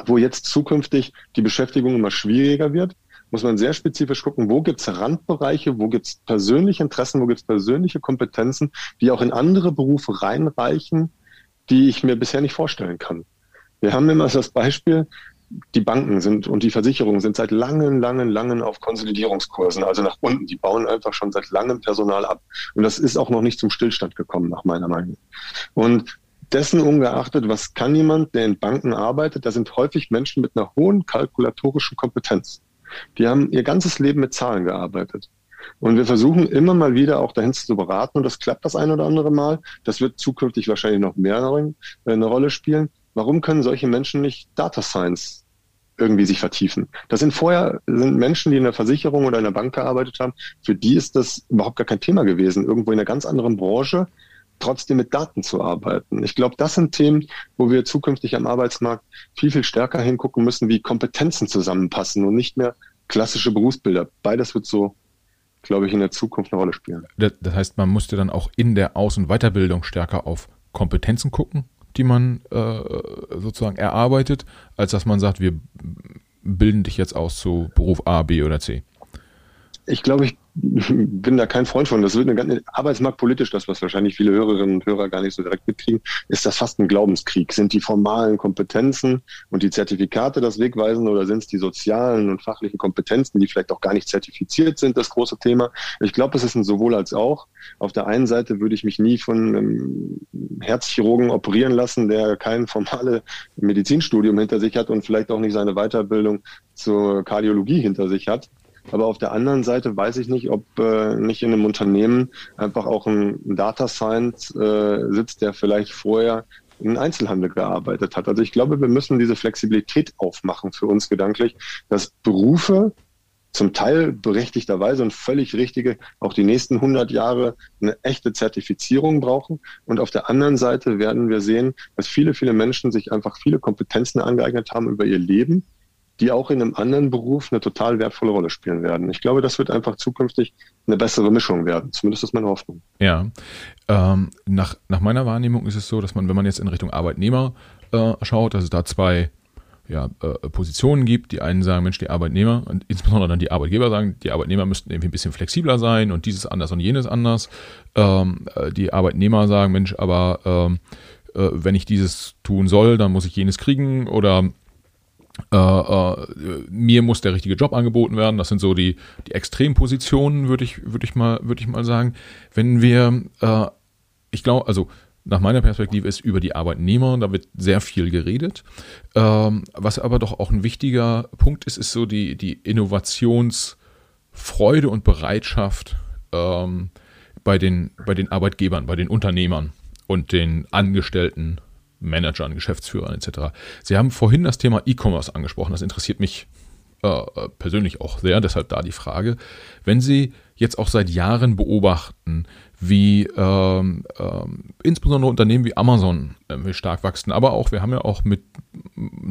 wo jetzt zukünftig die Beschäftigung immer schwieriger wird, muss man sehr spezifisch gucken, wo gibt es Randbereiche, wo gibt es persönliche Interessen, wo gibt es persönliche Kompetenzen, die auch in andere Berufe reinreichen, die ich mir bisher nicht vorstellen kann. Wir haben immer das Beispiel, die Banken sind und die Versicherungen sind seit langen, langen, langen auf Konsolidierungskursen, also nach unten. Die bauen einfach schon seit langem Personal ab. Und das ist auch noch nicht zum Stillstand gekommen, nach meiner Meinung. Und dessen ungeachtet, was kann jemand, der in Banken arbeitet, da sind häufig Menschen mit einer hohen kalkulatorischen Kompetenz. Die haben ihr ganzes Leben mit Zahlen gearbeitet. Und wir versuchen immer mal wieder auch dahin zu beraten und das klappt das ein oder andere Mal. Das wird zukünftig wahrscheinlich noch mehr äh, eine Rolle spielen. Warum können solche Menschen nicht Data Science irgendwie sich vertiefen? Das sind vorher sind Menschen, die in der Versicherung oder in der Bank gearbeitet haben. Für die ist das überhaupt gar kein Thema gewesen, irgendwo in einer ganz anderen Branche trotzdem mit Daten zu arbeiten. Ich glaube, das sind Themen, wo wir zukünftig am Arbeitsmarkt viel, viel stärker hingucken müssen, wie Kompetenzen zusammenpassen und nicht mehr klassische Berufsbilder. Beides wird so glaube ich, in der Zukunft eine Rolle spielen. Das, heißt, man musste dann auch in der Aus- und Weiterbildung stärker auf Kompetenzen gucken, die man äh, sozusagen erarbeitet, als dass man sagt, wir bilden dich jetzt aus zu Beruf A, B oder C. Ich glaube, ich bin da kein Freund von. Das wird eine ganze arbeitsmarktpolitisch, das, was wahrscheinlich viele Hörerinnen und Hörer gar nicht so direkt mitkriegen, ist das fast ein Glaubenskrieg. Sind die formalen Kompetenzen und die Zertifikate das Wegweisen oder sind es die sozialen und fachlichen Kompetenzen, die vielleicht auch gar nicht zertifiziert sind, das große Thema? Ich glaube, es ist ein sowohl als auch. Auf der einen Seite würde ich mich nie von einem Herzchirurgen operieren lassen, der kein formales Medizinstudium hinter sich hat und vielleicht auch nicht seine Weiterbildung zur Kardiologie hinter sich hat. Aber auf der anderen Seite weiß ich nicht, ob äh, nicht in einem Unternehmen einfach auch ein Data Science äh, sitzt, der vielleicht vorher in Einzelhandel gearbeitet hat. Also ich glaube, wir müssen diese Flexibilität aufmachen für uns gedanklich, dass Berufe zum Teil berechtigterweise und völlig richtige auch die nächsten 100 Jahre eine echte Zertifizierung brauchen. Und auf der anderen Seite werden wir sehen, dass viele, viele Menschen sich einfach viele Kompetenzen angeeignet haben über ihr Leben die auch in einem anderen Beruf eine total wertvolle Rolle spielen werden. Ich glaube, das wird einfach zukünftig eine bessere Mischung werden. Zumindest ist meine Hoffnung. Ja. Ähm, nach, nach meiner Wahrnehmung ist es so, dass man, wenn man jetzt in Richtung Arbeitnehmer äh, schaut, dass es da zwei ja, äh, Positionen gibt. Die einen sagen, Mensch, die Arbeitnehmer und insbesondere dann die Arbeitgeber sagen, die Arbeitnehmer müssten irgendwie ein bisschen flexibler sein und dieses anders und jenes anders. Ähm, äh, die Arbeitnehmer sagen, Mensch, aber ähm, äh, wenn ich dieses tun soll, dann muss ich jenes kriegen oder äh, äh, mir muss der richtige Job angeboten werden. Das sind so die, die Extrempositionen, würde ich, würde ich mal, würde ich mal sagen. Wenn wir, äh, ich glaube, also nach meiner Perspektive ist über die Arbeitnehmer, da wird sehr viel geredet. Ähm, was aber doch auch ein wichtiger Punkt ist, ist so die, die Innovationsfreude und Bereitschaft ähm, bei, den, bei den Arbeitgebern, bei den Unternehmern und den Angestellten, Managern, Geschäftsführern etc. Sie haben vorhin das Thema E-Commerce angesprochen. Das interessiert mich äh, äh persönlich auch sehr, deshalb da die Frage. Wenn Sie jetzt auch seit Jahren beobachten, wie ähm, ähm, insbesondere Unternehmen wie Amazon äh, stark wachsen, aber auch, wir haben ja auch mit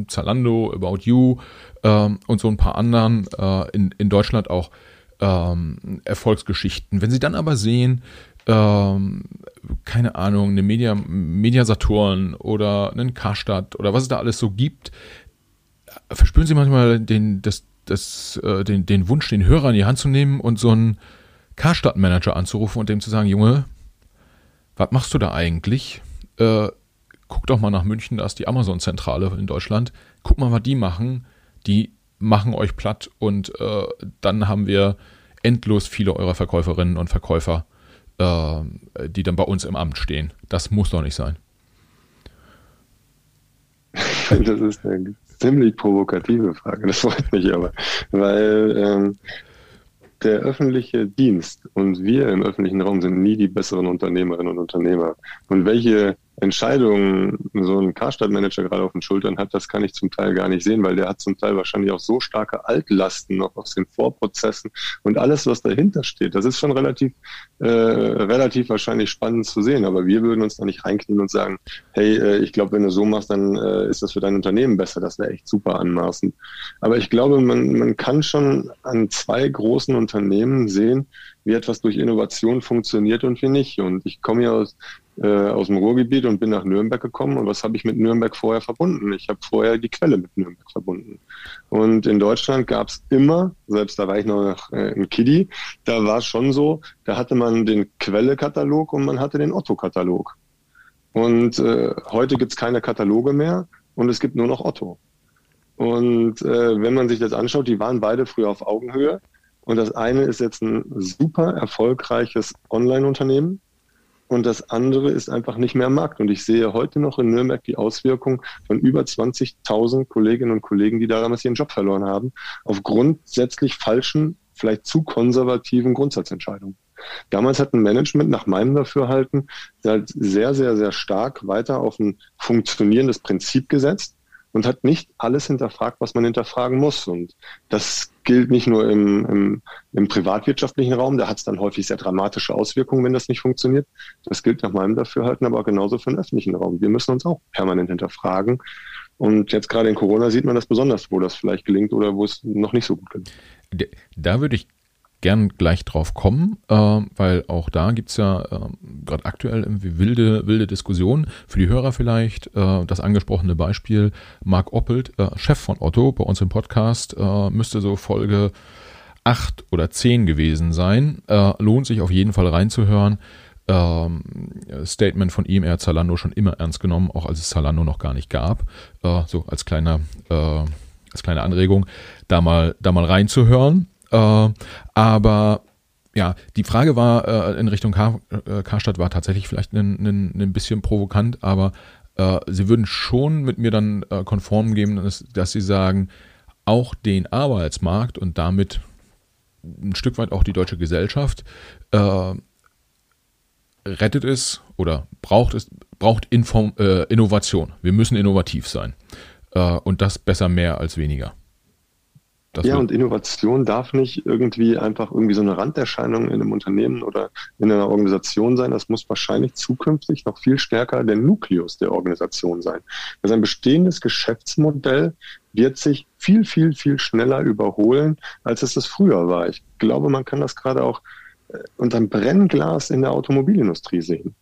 Zalando, About You ähm, und so ein paar anderen äh, in, in Deutschland auch ähm, Erfolgsgeschichten. Wenn Sie dann aber sehen, ähm, keine Ahnung, eine Media, Media Saturn oder einen Karstadt oder was es da alles so gibt, verspüren Sie manchmal den, das, das, äh, den, den Wunsch, den Hörer in die Hand zu nehmen und so einen Karstadt-Manager anzurufen und dem zu sagen, Junge, was machst du da eigentlich? Äh, guck doch mal nach München, da ist die Amazon-Zentrale in Deutschland. Guck mal, was die machen. Die machen euch platt und äh, dann haben wir endlos viele eurer Verkäuferinnen und Verkäufer, äh, die dann bei uns im Amt stehen. Das muss doch nicht sein. Das ist eine ziemlich provokative Frage, das freut mich aber, weil ähm, der öffentliche Dienst und wir im öffentlichen Raum sind nie die besseren Unternehmerinnen und Unternehmer. Und welche Entscheidungen so ein Karstadt-Manager gerade auf den Schultern hat, das kann ich zum Teil gar nicht sehen, weil der hat zum Teil wahrscheinlich auch so starke Altlasten noch aus den Vorprozessen und alles, was dahinter steht. Das ist schon relativ, äh, relativ wahrscheinlich spannend zu sehen. Aber wir würden uns da nicht reinknien und sagen, hey, äh, ich glaube, wenn du so machst, dann äh, ist das für dein Unternehmen besser. Das wäre echt super anmaßend. Aber ich glaube, man, man kann schon an zwei großen Unternehmen sehen, wie etwas durch Innovation funktioniert und wie nicht. Und ich komme ja aus, äh, aus dem Ruhrgebiet und bin nach Nürnberg gekommen. Und was habe ich mit Nürnberg vorher verbunden? Ich habe vorher die Quelle mit Nürnberg verbunden. Und in Deutschland gab es immer, selbst da war ich noch äh, ein Kiddie, da war es schon so, da hatte man den Quelle-Katalog und man hatte den Otto-Katalog. Und äh, heute gibt es keine Kataloge mehr und es gibt nur noch Otto. Und äh, wenn man sich das anschaut, die waren beide früher auf Augenhöhe. Und das eine ist jetzt ein super erfolgreiches Online-Unternehmen und das andere ist einfach nicht mehr am Markt. Und ich sehe heute noch in Nürnberg die Auswirkung von über 20.000 Kolleginnen und Kollegen, die damals ihren Job verloren haben, auf grundsätzlich falschen, vielleicht zu konservativen Grundsatzentscheidungen. Damals hat ein Management nach meinem Dafürhalten sehr, sehr, sehr stark weiter auf ein funktionierendes Prinzip gesetzt und hat nicht alles hinterfragt, was man hinterfragen muss. Und das gilt nicht nur im, im, im privatwirtschaftlichen Raum, da hat es dann häufig sehr dramatische Auswirkungen, wenn das nicht funktioniert. Das gilt nach meinem Dafürhalten aber genauso für den öffentlichen Raum. Wir müssen uns auch permanent hinterfragen. Und jetzt gerade in Corona sieht man das besonders, wo das vielleicht gelingt oder wo es noch nicht so gut gelingt. Da würde ich gern gleich drauf kommen, äh, weil auch da gibt's ja äh, gerade aktuell irgendwie wilde, wilde Diskussionen. Für die Hörer vielleicht äh, das angesprochene Beispiel Marc Oppelt, äh, Chef von Otto bei uns im Podcast, äh, müsste so Folge acht oder zehn gewesen sein. Äh, lohnt sich auf jeden Fall reinzuhören. Ähm, Statement von ihm, er hat Zalando schon immer ernst genommen, auch als es Zalando noch gar nicht gab. So als kleiner, als kleine Anregung, da mal, da mal reinzuhören. Äh, aber ja, die Frage war äh, in Richtung Kar äh, Karstadt war tatsächlich vielleicht ein, bisschen provokant, aber äh, sie würden schon mit mir dann äh, konform geben, dass, dass sie sagen, auch den Arbeitsmarkt und damit ein Stück weit auch die deutsche Gesellschaft äh, rettet es oder braucht es braucht Inform, Innovation. Wir müssen innovativ sein und das besser mehr als weniger. Das ja, und Innovation darf nicht irgendwie einfach irgendwie so eine Randerscheinung in einem Unternehmen oder in einer Organisation sein. Das muss wahrscheinlich zukünftig noch viel stärker der Nukleus der Organisation sein. Also ein bestehendes Geschäftsmodell wird sich viel, viel, viel schneller überholen, als es das früher war. Ich glaube, man kann das gerade auch äh, unter einem Brennglas in der Automobilindustrie sehen.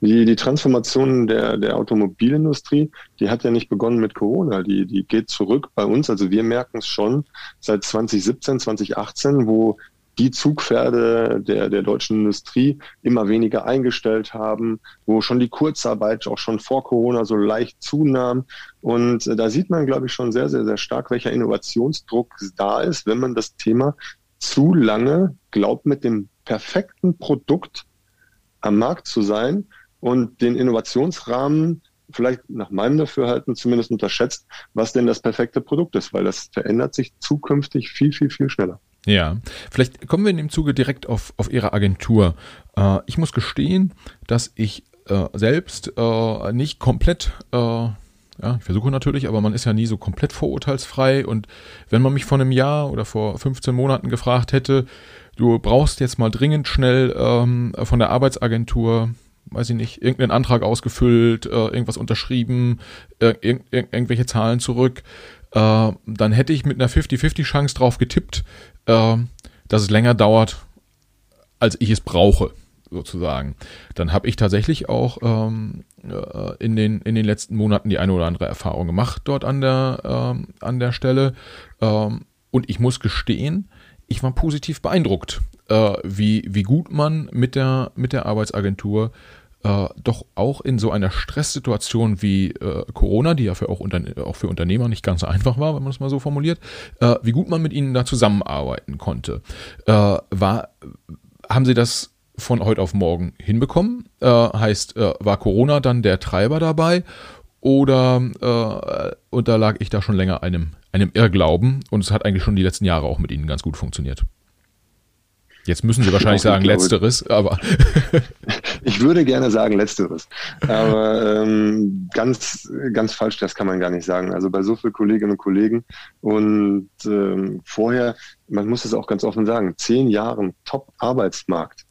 Die, die Transformation der, der Automobilindustrie, die hat ja nicht begonnen mit Corona, die, die geht zurück bei uns. Also wir merken es schon seit 2017, 2018, wo die Zugpferde der, der deutschen Industrie immer weniger eingestellt haben, wo schon die Kurzarbeit auch schon vor Corona so leicht zunahm. Und da sieht man, glaube ich, schon sehr, sehr, sehr stark, welcher Innovationsdruck da ist, wenn man das Thema zu lange glaubt, mit dem perfekten Produkt am Markt zu sein und den Innovationsrahmen vielleicht nach meinem Dafürhalten zumindest unterschätzt, was denn das perfekte Produkt ist, weil das verändert sich zukünftig viel, viel, viel schneller. Ja, vielleicht kommen wir in dem Zuge direkt auf, auf Ihre Agentur. Äh, ich muss gestehen, dass ich äh, selbst äh, nicht komplett, ja, ich versuche natürlich, aber man ist ja nie so komplett vorurteilsfrei. Und wenn man mich vor einem Jahr oder vor 15 Monaten gefragt hätte, du brauchst jetzt mal dringend schnell ähm, von der Arbeitsagentur weiß ich nicht, irgendeinen Antrag ausgefüllt, äh, irgendwas unterschrieben, äh, irg irg irgendwelche Zahlen zurück, äh, dann hätte ich mit einer 50-50 Chance drauf getippt, äh, dass es länger dauert, als ich es brauche, sozusagen. Dann habe ich tatsächlich auch ähm, äh, in, den, in den letzten Monaten die eine oder andere Erfahrung gemacht dort an der, ähm, an der Stelle. Ähm, und ich muss gestehen, ich war positiv beeindruckt, äh, wie, wie gut man mit der, mit der Arbeitsagentur äh, doch auch in so einer Stresssituation wie äh, Corona, die ja für auch, auch für Unternehmer nicht ganz so einfach war, wenn man es mal so formuliert, äh, wie gut man mit ihnen da zusammenarbeiten konnte. Äh, war, haben Sie das von heute auf morgen hinbekommen? Äh, heißt, äh, war Corona dann der Treiber dabei? Oder unterlag ich da schon länger einem, einem Irrglauben und es hat eigentlich schon die letzten Jahre auch mit Ihnen ganz gut funktioniert? Jetzt müssen Sie wahrscheinlich sagen Letzteres, aber. ich würde gerne sagen Letzteres. Aber ähm, ganz, ganz falsch, das kann man gar nicht sagen. Also bei so vielen Kolleginnen und Kollegen und ähm, vorher, man muss es auch ganz offen sagen, zehn Jahren Top-Arbeitsmarkt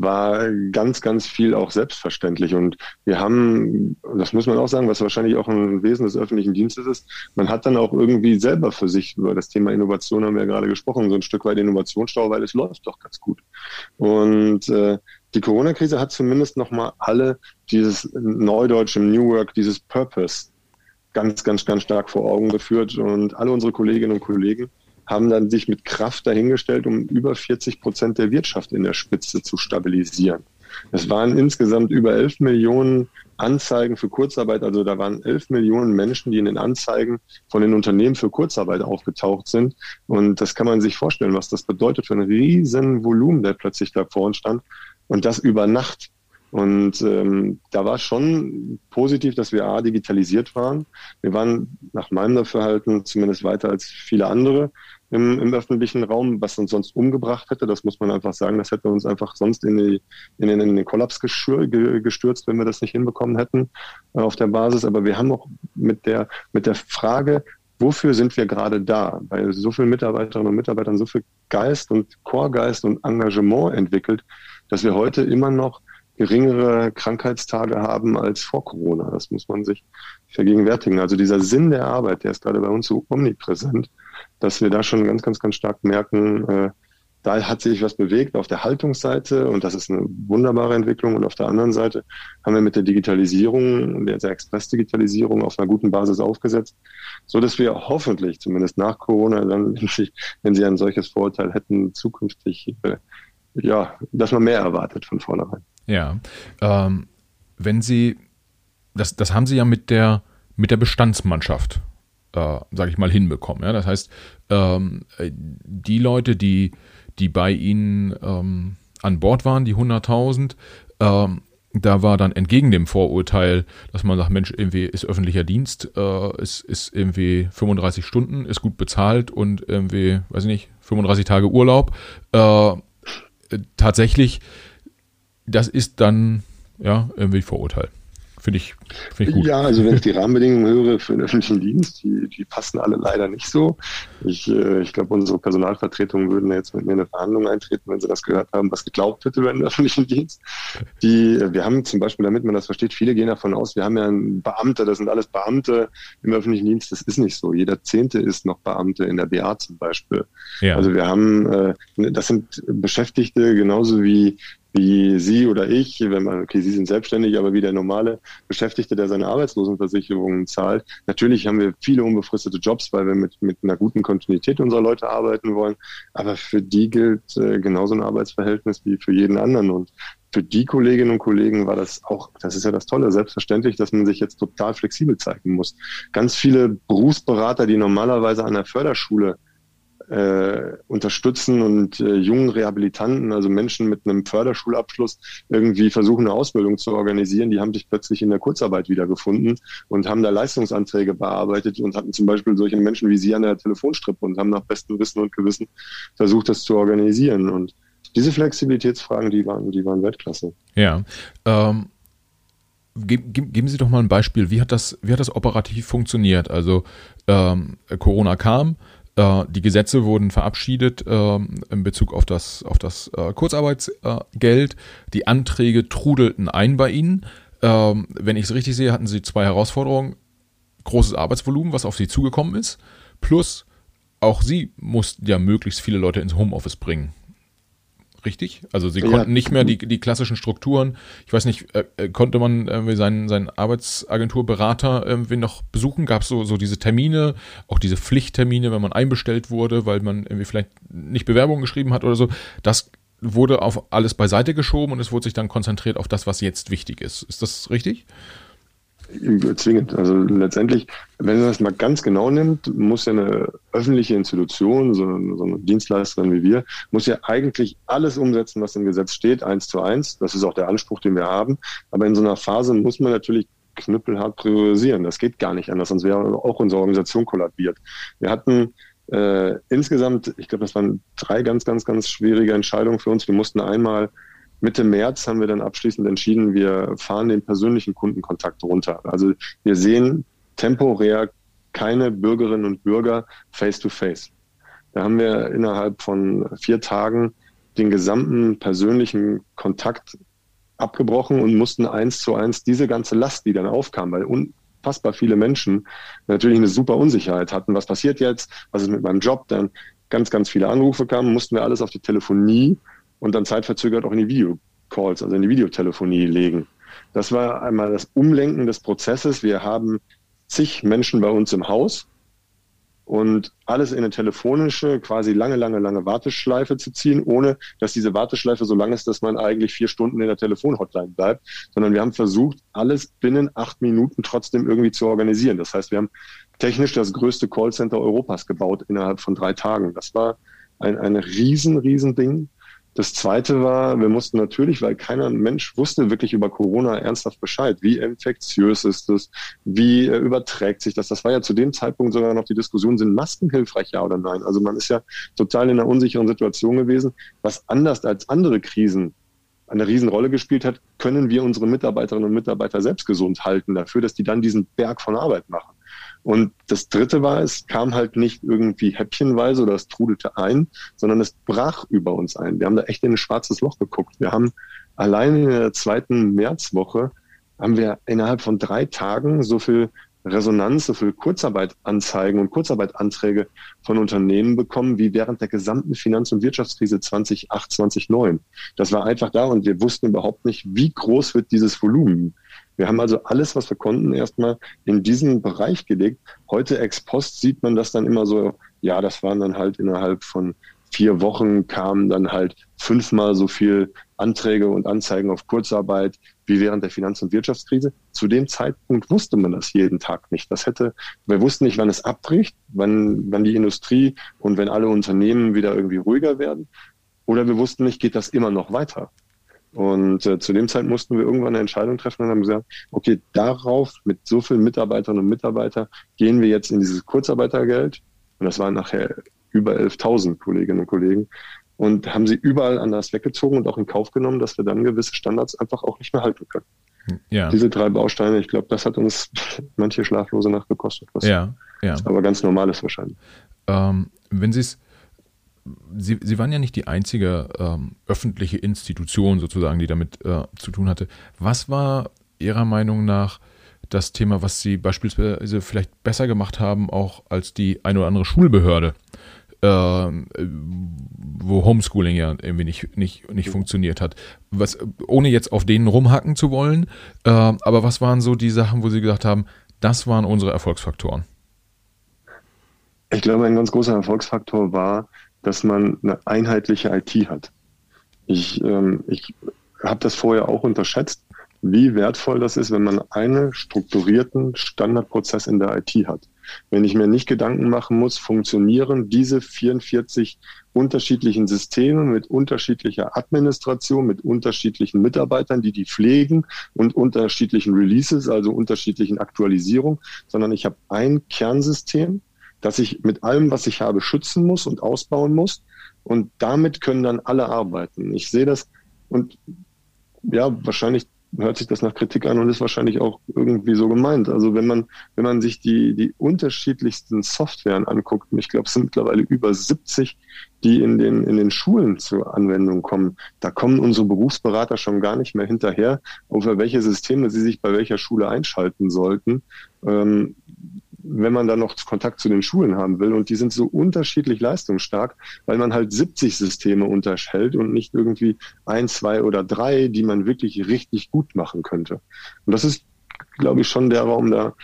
war ganz, ganz viel auch selbstverständlich. Und wir haben, das muss man auch sagen, was wahrscheinlich auch ein Wesen des öffentlichen Dienstes ist, man hat dann auch irgendwie selber für sich über das Thema Innovation haben wir ja gerade gesprochen, so ein Stück weit Innovationsstau, weil es läuft doch ganz gut. Und äh, die Corona-Krise hat zumindest nochmal alle dieses Neudeutsche New Work, dieses Purpose ganz, ganz, ganz stark vor Augen geführt. Und alle unsere Kolleginnen und Kollegen haben dann sich mit Kraft dahingestellt, um über 40 Prozent der Wirtschaft in der Spitze zu stabilisieren. Es waren insgesamt über 11 Millionen Anzeigen für Kurzarbeit. Also da waren 11 Millionen Menschen, die in den Anzeigen von den Unternehmen für Kurzarbeit aufgetaucht sind. Und das kann man sich vorstellen, was das bedeutet für ein riesen Volumen, der plötzlich da vor uns stand. Und das über Nacht. Und ähm, da war schon positiv, dass wir A, digitalisiert waren. Wir waren nach meinem Dafürhalten zumindest weiter als viele andere im, im öffentlichen Raum, was uns sonst umgebracht hätte. Das muss man einfach sagen. Das hätte uns einfach sonst in, die, in, den, in den Kollaps gestürzt, wenn wir das nicht hinbekommen hätten äh, auf der Basis. Aber wir haben auch mit der, mit der Frage, wofür sind wir gerade da? Bei so vielen Mitarbeiterinnen und Mitarbeitern so viel Geist und Chorgeist und Engagement entwickelt, dass wir heute immer noch geringere Krankheitstage haben als vor Corona. Das muss man sich vergegenwärtigen. Also dieser Sinn der Arbeit, der ist gerade bei uns so omnipräsent dass wir da schon ganz, ganz, ganz stark merken, äh, da hat sich was bewegt auf der Haltungsseite und das ist eine wunderbare Entwicklung. Und auf der anderen Seite haben wir mit der Digitalisierung, der, Express-Digitalisierung auf einer guten Basis aufgesetzt, so dass wir hoffentlich, zumindest nach Corona, dann, wenn Sie, wenn Sie ein solches Vorurteil hätten, zukünftig, äh, ja, dass man mehr erwartet von vornherein. Ja, ähm, wenn Sie, das, das haben Sie ja mit der, mit der Bestandsmannschaft äh, sage ich mal, hinbekommen. Ja? Das heißt, ähm, die Leute, die, die bei ihnen ähm, an Bord waren, die 100.000, ähm, da war dann entgegen dem Vorurteil, dass man sagt, Mensch, irgendwie ist öffentlicher Dienst, äh, ist, ist irgendwie 35 Stunden, ist gut bezahlt und irgendwie, weiß ich nicht, 35 Tage Urlaub. Äh, tatsächlich, das ist dann ja irgendwie Vorurteil. Finde ich. Ja, also wenn ich die Rahmenbedingungen höre für den öffentlichen Dienst, die, die passen alle leider nicht so. Ich, äh, ich glaube, unsere Personalvertretungen würden jetzt mit mir in eine Verhandlung eintreten, wenn sie das gehört haben, was geglaubt hätte über den öffentlichen Dienst. Die, wir haben zum Beispiel, damit man das versteht, viele gehen davon aus, wir haben ja einen Beamter, das sind alles Beamte im öffentlichen Dienst. Das ist nicht so. Jeder Zehnte ist noch Beamte in der BA zum Beispiel. Ja. Also wir haben, äh, das sind Beschäftigte genauso wie wie Sie oder ich, wenn man, okay, Sie sind selbstständig, aber wie der normale Beschäftigte, der seine Arbeitslosenversicherungen zahlt. Natürlich haben wir viele unbefristete Jobs, weil wir mit, mit einer guten Kontinuität unserer Leute arbeiten wollen. Aber für die gilt äh, genauso ein Arbeitsverhältnis wie für jeden anderen. Und für die Kolleginnen und Kollegen war das auch, das ist ja das Tolle, selbstverständlich, dass man sich jetzt total flexibel zeigen muss. Ganz viele Berufsberater, die normalerweise an der Förderschule äh, unterstützen und äh, jungen Rehabilitanten, also Menschen mit einem Förderschulabschluss, irgendwie versuchen, eine Ausbildung zu organisieren. Die haben sich plötzlich in der Kurzarbeit wiedergefunden und haben da Leistungsanträge bearbeitet und hatten zum Beispiel solche Menschen wie Sie an der Telefonstrippe und haben nach bestem Wissen und Gewissen versucht, das zu organisieren. Und diese Flexibilitätsfragen, die waren, die waren Weltklasse. Ja. Ähm geben Sie doch mal ein Beispiel. Wie hat das, wie hat das operativ funktioniert? Also ähm, Corona kam, die Gesetze wurden verabschiedet äh, in Bezug auf das, auf das äh, Kurzarbeitsgeld. Die Anträge trudelten ein bei Ihnen. Ähm, wenn ich es richtig sehe, hatten Sie zwei Herausforderungen. Großes Arbeitsvolumen, was auf Sie zugekommen ist, plus auch Sie mussten ja möglichst viele Leute ins Homeoffice bringen. Richtig? Also sie ja. konnten nicht mehr die, die klassischen Strukturen, ich weiß nicht, äh, äh konnte man irgendwie seinen, seinen Arbeitsagenturberater irgendwie noch besuchen? Gab es so, so diese Termine, auch diese Pflichttermine, wenn man einbestellt wurde, weil man irgendwie vielleicht nicht Bewerbungen geschrieben hat oder so? Das wurde auf alles beiseite geschoben und es wurde sich dann konzentriert auf das, was jetzt wichtig ist. Ist das richtig? Zwingend. Also letztendlich, wenn man das mal ganz genau nimmt, muss ja eine öffentliche Institution, so eine, so eine Dienstleisterin wie wir, muss ja eigentlich alles umsetzen, was im Gesetz steht, eins zu eins. Das ist auch der Anspruch, den wir haben. Aber in so einer Phase muss man natürlich knüppelhart priorisieren. Das geht gar nicht anders, sonst wäre auch unsere Organisation kollabiert. Wir hatten äh, insgesamt, ich glaube, das waren drei ganz, ganz, ganz schwierige Entscheidungen für uns. Wir mussten einmal Mitte März haben wir dann abschließend entschieden, wir fahren den persönlichen Kundenkontakt runter. Also wir sehen temporär keine Bürgerinnen und Bürger face-to-face. Da haben wir innerhalb von vier Tagen den gesamten persönlichen Kontakt abgebrochen und mussten eins zu eins diese ganze Last, die dann aufkam, weil unfassbar viele Menschen natürlich eine super Unsicherheit hatten. Was passiert jetzt? Was ist mit meinem Job? Dann ganz, ganz viele Anrufe kamen, mussten wir alles auf die Telefonie und dann zeitverzögert auch in die Videocalls, also in die Videotelefonie legen. Das war einmal das Umlenken des Prozesses. Wir haben zig Menschen bei uns im Haus und alles in eine telefonische, quasi lange, lange, lange Warteschleife zu ziehen, ohne dass diese Warteschleife so lang ist, dass man eigentlich vier Stunden in der Telefonhotline bleibt, sondern wir haben versucht, alles binnen acht Minuten trotzdem irgendwie zu organisieren. Das heißt, wir haben technisch das größte Callcenter Europas gebaut innerhalb von drei Tagen. Das war ein, ein riesen, riesen Ding. Das zweite war, wir mussten natürlich, weil keiner Mensch wusste wirklich über Corona ernsthaft Bescheid. Wie infektiös ist es? Wie äh, überträgt sich das? Das war ja zu dem Zeitpunkt sogar noch die Diskussion, sind Masken hilfreich, ja oder nein? Also man ist ja total in einer unsicheren Situation gewesen, was anders als andere Krisen eine Riesenrolle gespielt hat, können wir unsere Mitarbeiterinnen und Mitarbeiter selbst gesund halten dafür, dass die dann diesen Berg von Arbeit machen. Und das Dritte war, es kam halt nicht irgendwie häppchenweise oder es trudelte ein, sondern es brach über uns ein. Wir haben da echt in ein schwarzes Loch geguckt. Wir haben allein in der zweiten Märzwoche haben wir innerhalb von drei Tagen so viel Resonanz, so viel Kurzarbeitanzeigen und Kurzarbeitanträge von Unternehmen bekommen, wie während der gesamten Finanz- und Wirtschaftskrise 2008, 2009. Das war einfach da und wir wussten überhaupt nicht, wie groß wird dieses Volumen. Wir haben also alles, was wir konnten, erstmal in diesen Bereich gelegt. Heute ex post sieht man das dann immer so, ja, das waren dann halt innerhalb von vier Wochen kamen dann halt fünfmal so viel Anträge und Anzeigen auf Kurzarbeit wie während der Finanz- und Wirtschaftskrise. Zu dem Zeitpunkt wusste man das jeden Tag nicht. Das hätte, wir wussten nicht, wann es abbricht, wann, wann die Industrie und wenn alle Unternehmen wieder irgendwie ruhiger werden. Oder wir wussten nicht, geht das immer noch weiter. Und äh, zu dem Zeit mussten wir irgendwann eine Entscheidung treffen und haben gesagt, okay, darauf mit so vielen Mitarbeiterinnen und Mitarbeitern gehen wir jetzt in dieses Kurzarbeitergeld. Und das waren nachher über 11.000 Kolleginnen und Kollegen und haben sie überall anders weggezogen und auch in Kauf genommen, dass wir dann gewisse Standards einfach auch nicht mehr halten können. Ja. Diese drei Bausteine, ich glaube, das hat uns manche schlaflose Nacht gekostet. Was ja, ja. aber ganz normal ist wahrscheinlich. Ähm, wenn Sie es Sie, Sie waren ja nicht die einzige ähm, öffentliche Institution sozusagen, die damit äh, zu tun hatte. Was war Ihrer Meinung nach das Thema, was Sie beispielsweise vielleicht besser gemacht haben, auch als die eine oder andere Schulbehörde, wo Homeschooling ja irgendwie nicht, nicht, nicht funktioniert hat? Was, ohne jetzt auf denen rumhacken zu wollen, äh, aber was waren so die Sachen, wo Sie gesagt haben, das waren unsere Erfolgsfaktoren? Ich glaube, ein ganz großer Erfolgsfaktor war, dass man eine einheitliche IT hat. Ich, ähm, ich habe das vorher auch unterschätzt, wie wertvoll das ist, wenn man einen strukturierten Standardprozess in der IT hat. Wenn ich mir nicht Gedanken machen muss, funktionieren diese 44 unterschiedlichen Systeme mit unterschiedlicher Administration, mit unterschiedlichen Mitarbeitern, die die pflegen und unterschiedlichen Releases, also unterschiedlichen Aktualisierungen, sondern ich habe ein Kernsystem, das ich mit allem, was ich habe, schützen muss und ausbauen muss. Und damit können dann alle arbeiten. Ich sehe das und ja, wahrscheinlich hört sich das nach Kritik an und ist wahrscheinlich auch irgendwie so gemeint. Also wenn man, wenn man sich die, die unterschiedlichsten Softwaren anguckt, und ich glaube, es sind mittlerweile über 70, die in den, in den Schulen zur Anwendung kommen, da kommen unsere Berufsberater schon gar nicht mehr hinterher, auf welche Systeme sie sich bei welcher Schule einschalten sollten. Ähm, wenn man dann noch Kontakt zu den Schulen haben will. Und die sind so unterschiedlich leistungsstark, weil man halt 70 Systeme unterhält und nicht irgendwie ein, zwei oder drei, die man wirklich richtig gut machen könnte. Und das ist, glaube ich, schon der Raum, da,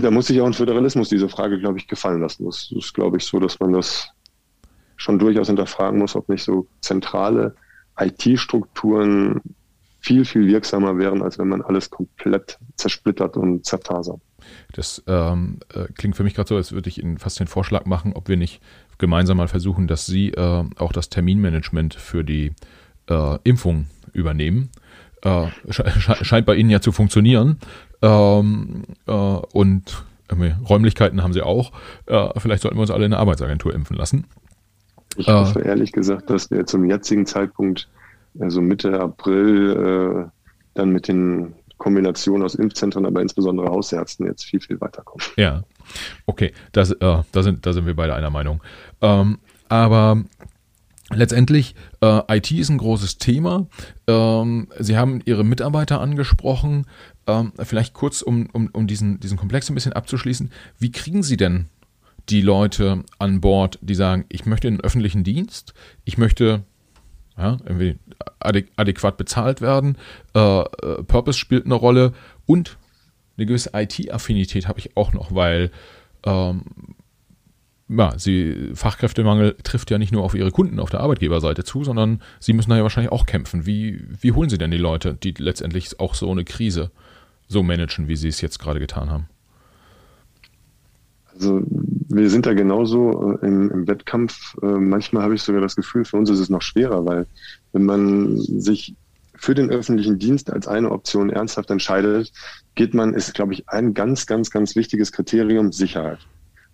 da muss sich auch ein Föderalismus diese Frage, glaube ich, gefallen lassen. Das ist, glaube ich, so, dass man das schon durchaus hinterfragen muss, ob nicht so zentrale IT-Strukturen viel, viel wirksamer wären, als wenn man alles komplett zersplittert und zerfasert. Das ähm, äh, klingt für mich gerade so, als würde ich Ihnen fast den Vorschlag machen, ob wir nicht gemeinsam mal versuchen, dass Sie äh, auch das Terminmanagement für die äh, Impfung übernehmen. Äh, sche scheint bei Ihnen ja zu funktionieren. Ähm, äh, und Räumlichkeiten haben Sie auch. Äh, vielleicht sollten wir uns alle in der Arbeitsagentur impfen lassen. Ich hoffe ehrlich gesagt, dass wir zum jetzigen Zeitpunkt, also Mitte April, dann mit den Kombination aus Impfzentren, aber insbesondere Hausärzten jetzt viel, viel weiterkommen. Ja, okay, das, äh, da, sind, da sind wir beide einer Meinung. Ähm, aber letztendlich, äh, IT ist ein großes Thema. Ähm, Sie haben Ihre Mitarbeiter angesprochen. Ähm, vielleicht kurz, um, um, um diesen, diesen Komplex ein bisschen abzuschließen. Wie kriegen Sie denn die Leute an Bord, die sagen, ich möchte in den öffentlichen Dienst, ich möchte ja, irgendwie adäquat bezahlt werden. Äh, äh, Purpose spielt eine Rolle und eine gewisse IT-Affinität habe ich auch noch, weil ähm, ja, sie, Fachkräftemangel trifft ja nicht nur auf ihre Kunden auf der Arbeitgeberseite zu, sondern sie müssen da ja wahrscheinlich auch kämpfen. Wie, wie holen sie denn die Leute, die letztendlich auch so eine Krise so managen, wie sie es jetzt gerade getan haben? Also wir sind da genauso äh, im, im Wettkampf. Äh, manchmal habe ich sogar das Gefühl, für uns ist es noch schwerer, weil wenn man sich für den öffentlichen Dienst als eine Option ernsthaft entscheidet, geht man, ist, glaube ich, ein ganz, ganz, ganz wichtiges Kriterium Sicherheit.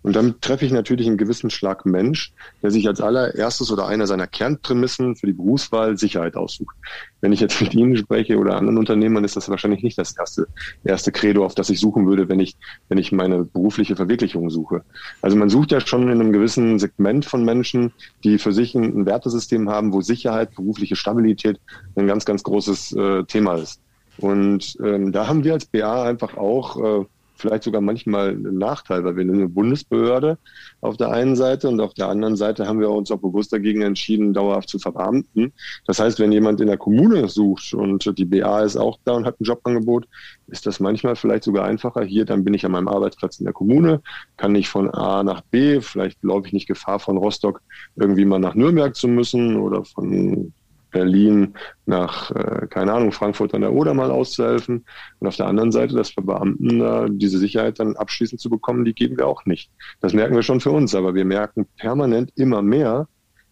Und dann treffe ich natürlich einen gewissen Schlag Mensch, der sich als allererstes oder einer seiner Kernprämissen für die Berufswahl Sicherheit aussucht. Wenn ich jetzt mit Ihnen spreche oder anderen Unternehmern, ist das wahrscheinlich nicht das erste, erste Credo, auf das ich suchen würde, wenn ich, wenn ich meine berufliche Verwirklichung suche. Also man sucht ja schon in einem gewissen Segment von Menschen, die für sich ein, Wertesystem haben, wo Sicherheit, berufliche Stabilität ein ganz, ganz großes äh, Thema ist. Und ähm, da haben wir als BA einfach auch äh, vielleicht sogar manchmal ein Nachteil, weil wir eine Bundesbehörde auf der einen Seite und auf der anderen Seite haben wir uns auch bewusst dagegen entschieden, dauerhaft zu verbeamten. Das heißt, wenn jemand in der Kommune sucht und die BA ist auch da und hat ein Jobangebot, ist das manchmal vielleicht sogar einfacher. Hier, dann bin ich an meinem Arbeitsplatz in der Kommune, kann ich von A nach B, vielleicht laufe ich nicht Gefahr von Rostock irgendwie mal nach Nürnberg zu müssen oder von Berlin nach, äh, keine Ahnung, Frankfurt an der Oder mal auszuhelfen. Und auf der anderen Seite, dass für Beamten äh, diese Sicherheit dann abschließend zu bekommen, die geben wir auch nicht. Das merken wir schon für uns, aber wir merken permanent immer mehr,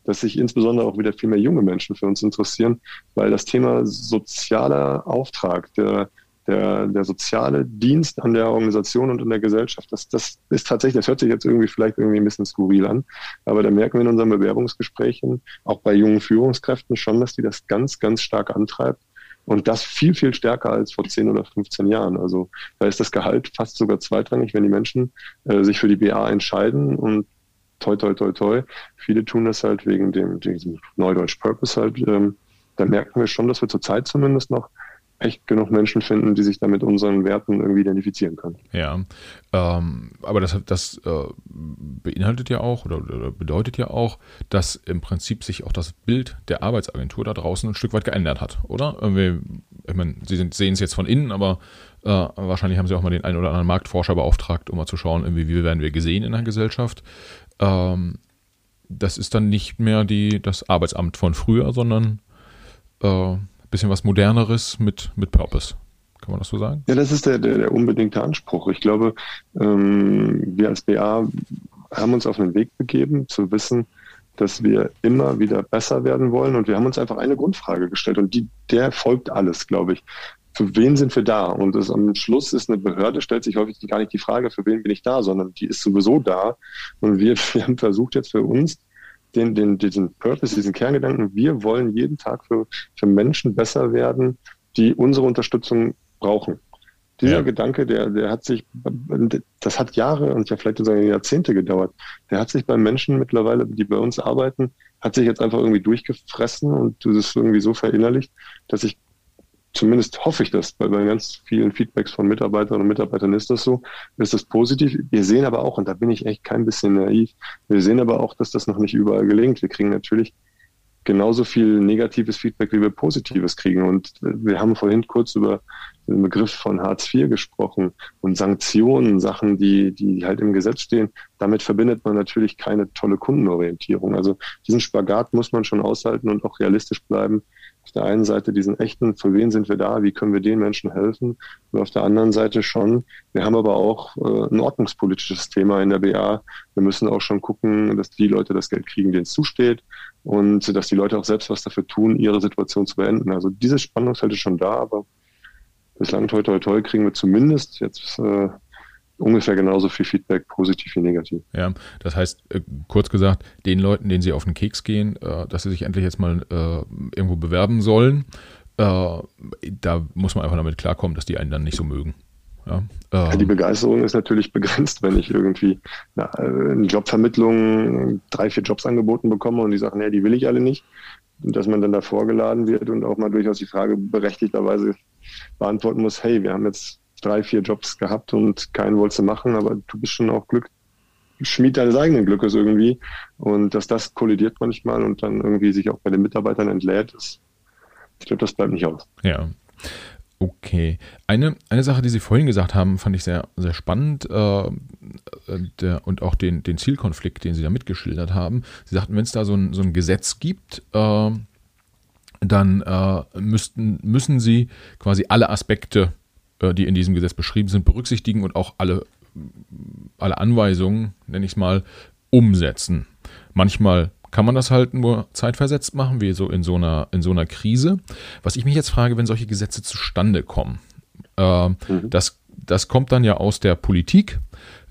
dass sich insbesondere auch wieder viel mehr junge Menschen für uns interessieren, weil das Thema sozialer Auftrag, der der, der soziale Dienst an der Organisation und in der Gesellschaft. Das, das ist tatsächlich, das hört sich jetzt irgendwie vielleicht irgendwie ein bisschen skurril an, aber da merken wir in unseren Bewerbungsgesprächen, auch bei jungen Führungskräften schon, dass die das ganz, ganz stark antreibt. Und das viel, viel stärker als vor 10 oder 15 Jahren. Also da ist das Gehalt fast sogar zweitrangig, wenn die Menschen äh, sich für die BA entscheiden und toi, toi, toi, toi. Viele tun das halt wegen dem, diesem Neudeutsch Purpose halt. Ähm, da merken wir schon, dass wir zurzeit zumindest noch echt genug Menschen finden, die sich da mit unseren Werten irgendwie identifizieren können. Ja, ähm, aber das, das äh, beinhaltet ja auch oder, oder, bedeutet ja auch, dass im Prinzip sich auch das Bild der Arbeitsagentur da draußen ein Stück weit geändert hat, oder? Irgendwie, ich meine, Sie sehen es jetzt von innen, aber äh, wahrscheinlich haben Sie auch mal den einen oder anderen Marktforscher beauftragt, um mal zu schauen, irgendwie, wie werden wir gesehen in der Gesellschaft. Ähm, das ist dann nicht mehr die, das Arbeitsamt von früher, sondern äh, bisschen was Moderneres mit, mit Purpose. Kann man das so sagen? Ja, das ist der, der, der unbedingte Anspruch. Ich glaube, ähm, wir als BA haben uns auf den Weg begeben, zu wissen, dass wir immer wieder besser werden wollen. Und wir haben uns einfach eine Grundfrage gestellt und die, der folgt alles, glaube ich. Für wen sind wir da? Und das, am Schluss ist eine Behörde, stellt sich häufig gar nicht die Frage, für wen bin ich da, sondern die ist sowieso da. Und wir, wir haben versucht jetzt für uns, den, den, diesen Purpose, diesen Kerngedanken, wir wollen jeden Tag für, für Menschen besser werden, die unsere Unterstützung brauchen. Dieser ja. Gedanke, der, der hat sich, das hat Jahre und ja vielleicht sogar Jahrzehnte gedauert. Der hat sich bei Menschen mittlerweile, die bei uns arbeiten, hat sich jetzt einfach irgendwie durchgefressen und das ist irgendwie so verinnerlicht, dass ich zumindest hoffe ich das, weil bei ganz vielen Feedbacks von Mitarbeitern und Mitarbeitern ist das so, ist das positiv. Wir sehen aber auch, und da bin ich echt kein bisschen naiv, wir sehen aber auch, dass das noch nicht überall gelingt. Wir kriegen natürlich genauso viel negatives Feedback, wie wir positives kriegen. Und wir haben vorhin kurz über den Begriff von Hartz IV gesprochen und Sanktionen, Sachen, die, die halt im Gesetz stehen. Damit verbindet man natürlich keine tolle Kundenorientierung. Also diesen Spagat muss man schon aushalten und auch realistisch bleiben. Auf der einen Seite diesen echten, für wen sind wir da, wie können wir den Menschen helfen? Und auf der anderen Seite schon, wir haben aber auch äh, ein ordnungspolitisches Thema in der BA. Wir müssen auch schon gucken, dass die Leute das Geld kriegen, denen es zusteht und dass die Leute auch selbst was dafür tun, ihre Situation zu beenden. Also dieses Spannungsfeld ist schon da, aber bislang toi toi toi kriegen wir zumindest jetzt äh, ungefähr genauso viel Feedback, positiv wie negativ. Ja, das heißt, äh, kurz gesagt, den Leuten, denen sie auf den Keks gehen, äh, dass sie sich endlich jetzt mal äh, irgendwo bewerben sollen, da muss man einfach damit klarkommen, dass die einen dann nicht so mögen. Ja, ähm. die Begeisterung ist natürlich begrenzt, wenn ich irgendwie na, eine Jobvermittlung drei, vier Jobs angeboten bekomme und die sagen, nee, die will ich alle nicht. Und dass man dann da vorgeladen wird und auch mal durchaus die Frage berechtigterweise beantworten muss, hey, wir haben jetzt drei, vier Jobs gehabt und keinen wolltest du machen, aber du bist schon auch Glück, Schmied deines eigenen Glückes irgendwie. Und dass das kollidiert manchmal und dann irgendwie sich auch bei den Mitarbeitern entlädt, ist, ich glaube, das bleibt nicht aus. Ja. Okay. Eine, eine Sache, die Sie vorhin gesagt haben, fand ich sehr, sehr spannend äh, der, und auch den, den Zielkonflikt, den Sie da mitgeschildert haben. Sie sagten, wenn es da so ein, so ein Gesetz gibt, äh, dann äh, müssten, müssen Sie quasi alle Aspekte die in diesem Gesetz beschrieben sind, berücksichtigen und auch alle, alle Anweisungen, nenne ich es mal, umsetzen. Manchmal kann man das halt nur zeitversetzt machen, wie so in so einer, in so einer Krise. Was ich mich jetzt frage, wenn solche Gesetze zustande kommen, äh, mhm. das, das kommt dann ja aus der Politik.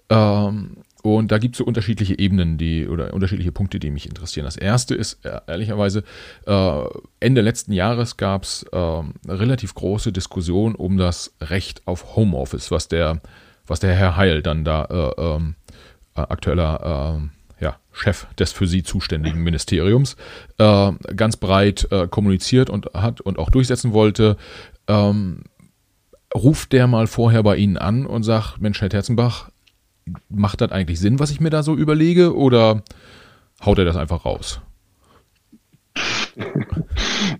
Ähm, und da gibt es so unterschiedliche Ebenen, die oder unterschiedliche Punkte, die mich interessieren. Das erste ist äh, ehrlicherweise, äh, Ende letzten Jahres gab es äh, relativ große Diskussion um das Recht auf Homeoffice, was der, was der Herr Heil dann da äh, ähm, äh, aktueller äh, ja, Chef des für sie zuständigen Ministeriums ganz breit kommuniziert und hat und auch durchsetzen wollte. Ähm, ruft der mal vorher bei Ihnen an und sagt, Mensch, Herr Terzenbach, macht das eigentlich Sinn, was ich mir da so überlege, oder haut er das einfach raus?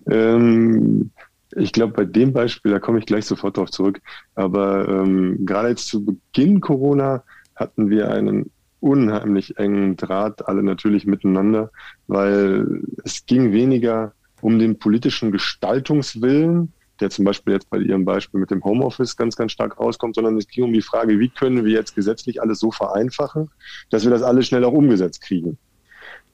ähm, ich glaube, bei dem Beispiel, da komme ich gleich sofort darauf zurück, aber ähm, gerade jetzt zu Beginn Corona hatten wir einen unheimlich engen Draht, alle natürlich miteinander, weil es ging weniger um den politischen Gestaltungswillen, der zum Beispiel jetzt bei Ihrem Beispiel mit dem Homeoffice ganz, ganz stark rauskommt, sondern es ging um die Frage, wie können wir jetzt gesetzlich alles so vereinfachen, dass wir das alles schnell auch umgesetzt kriegen.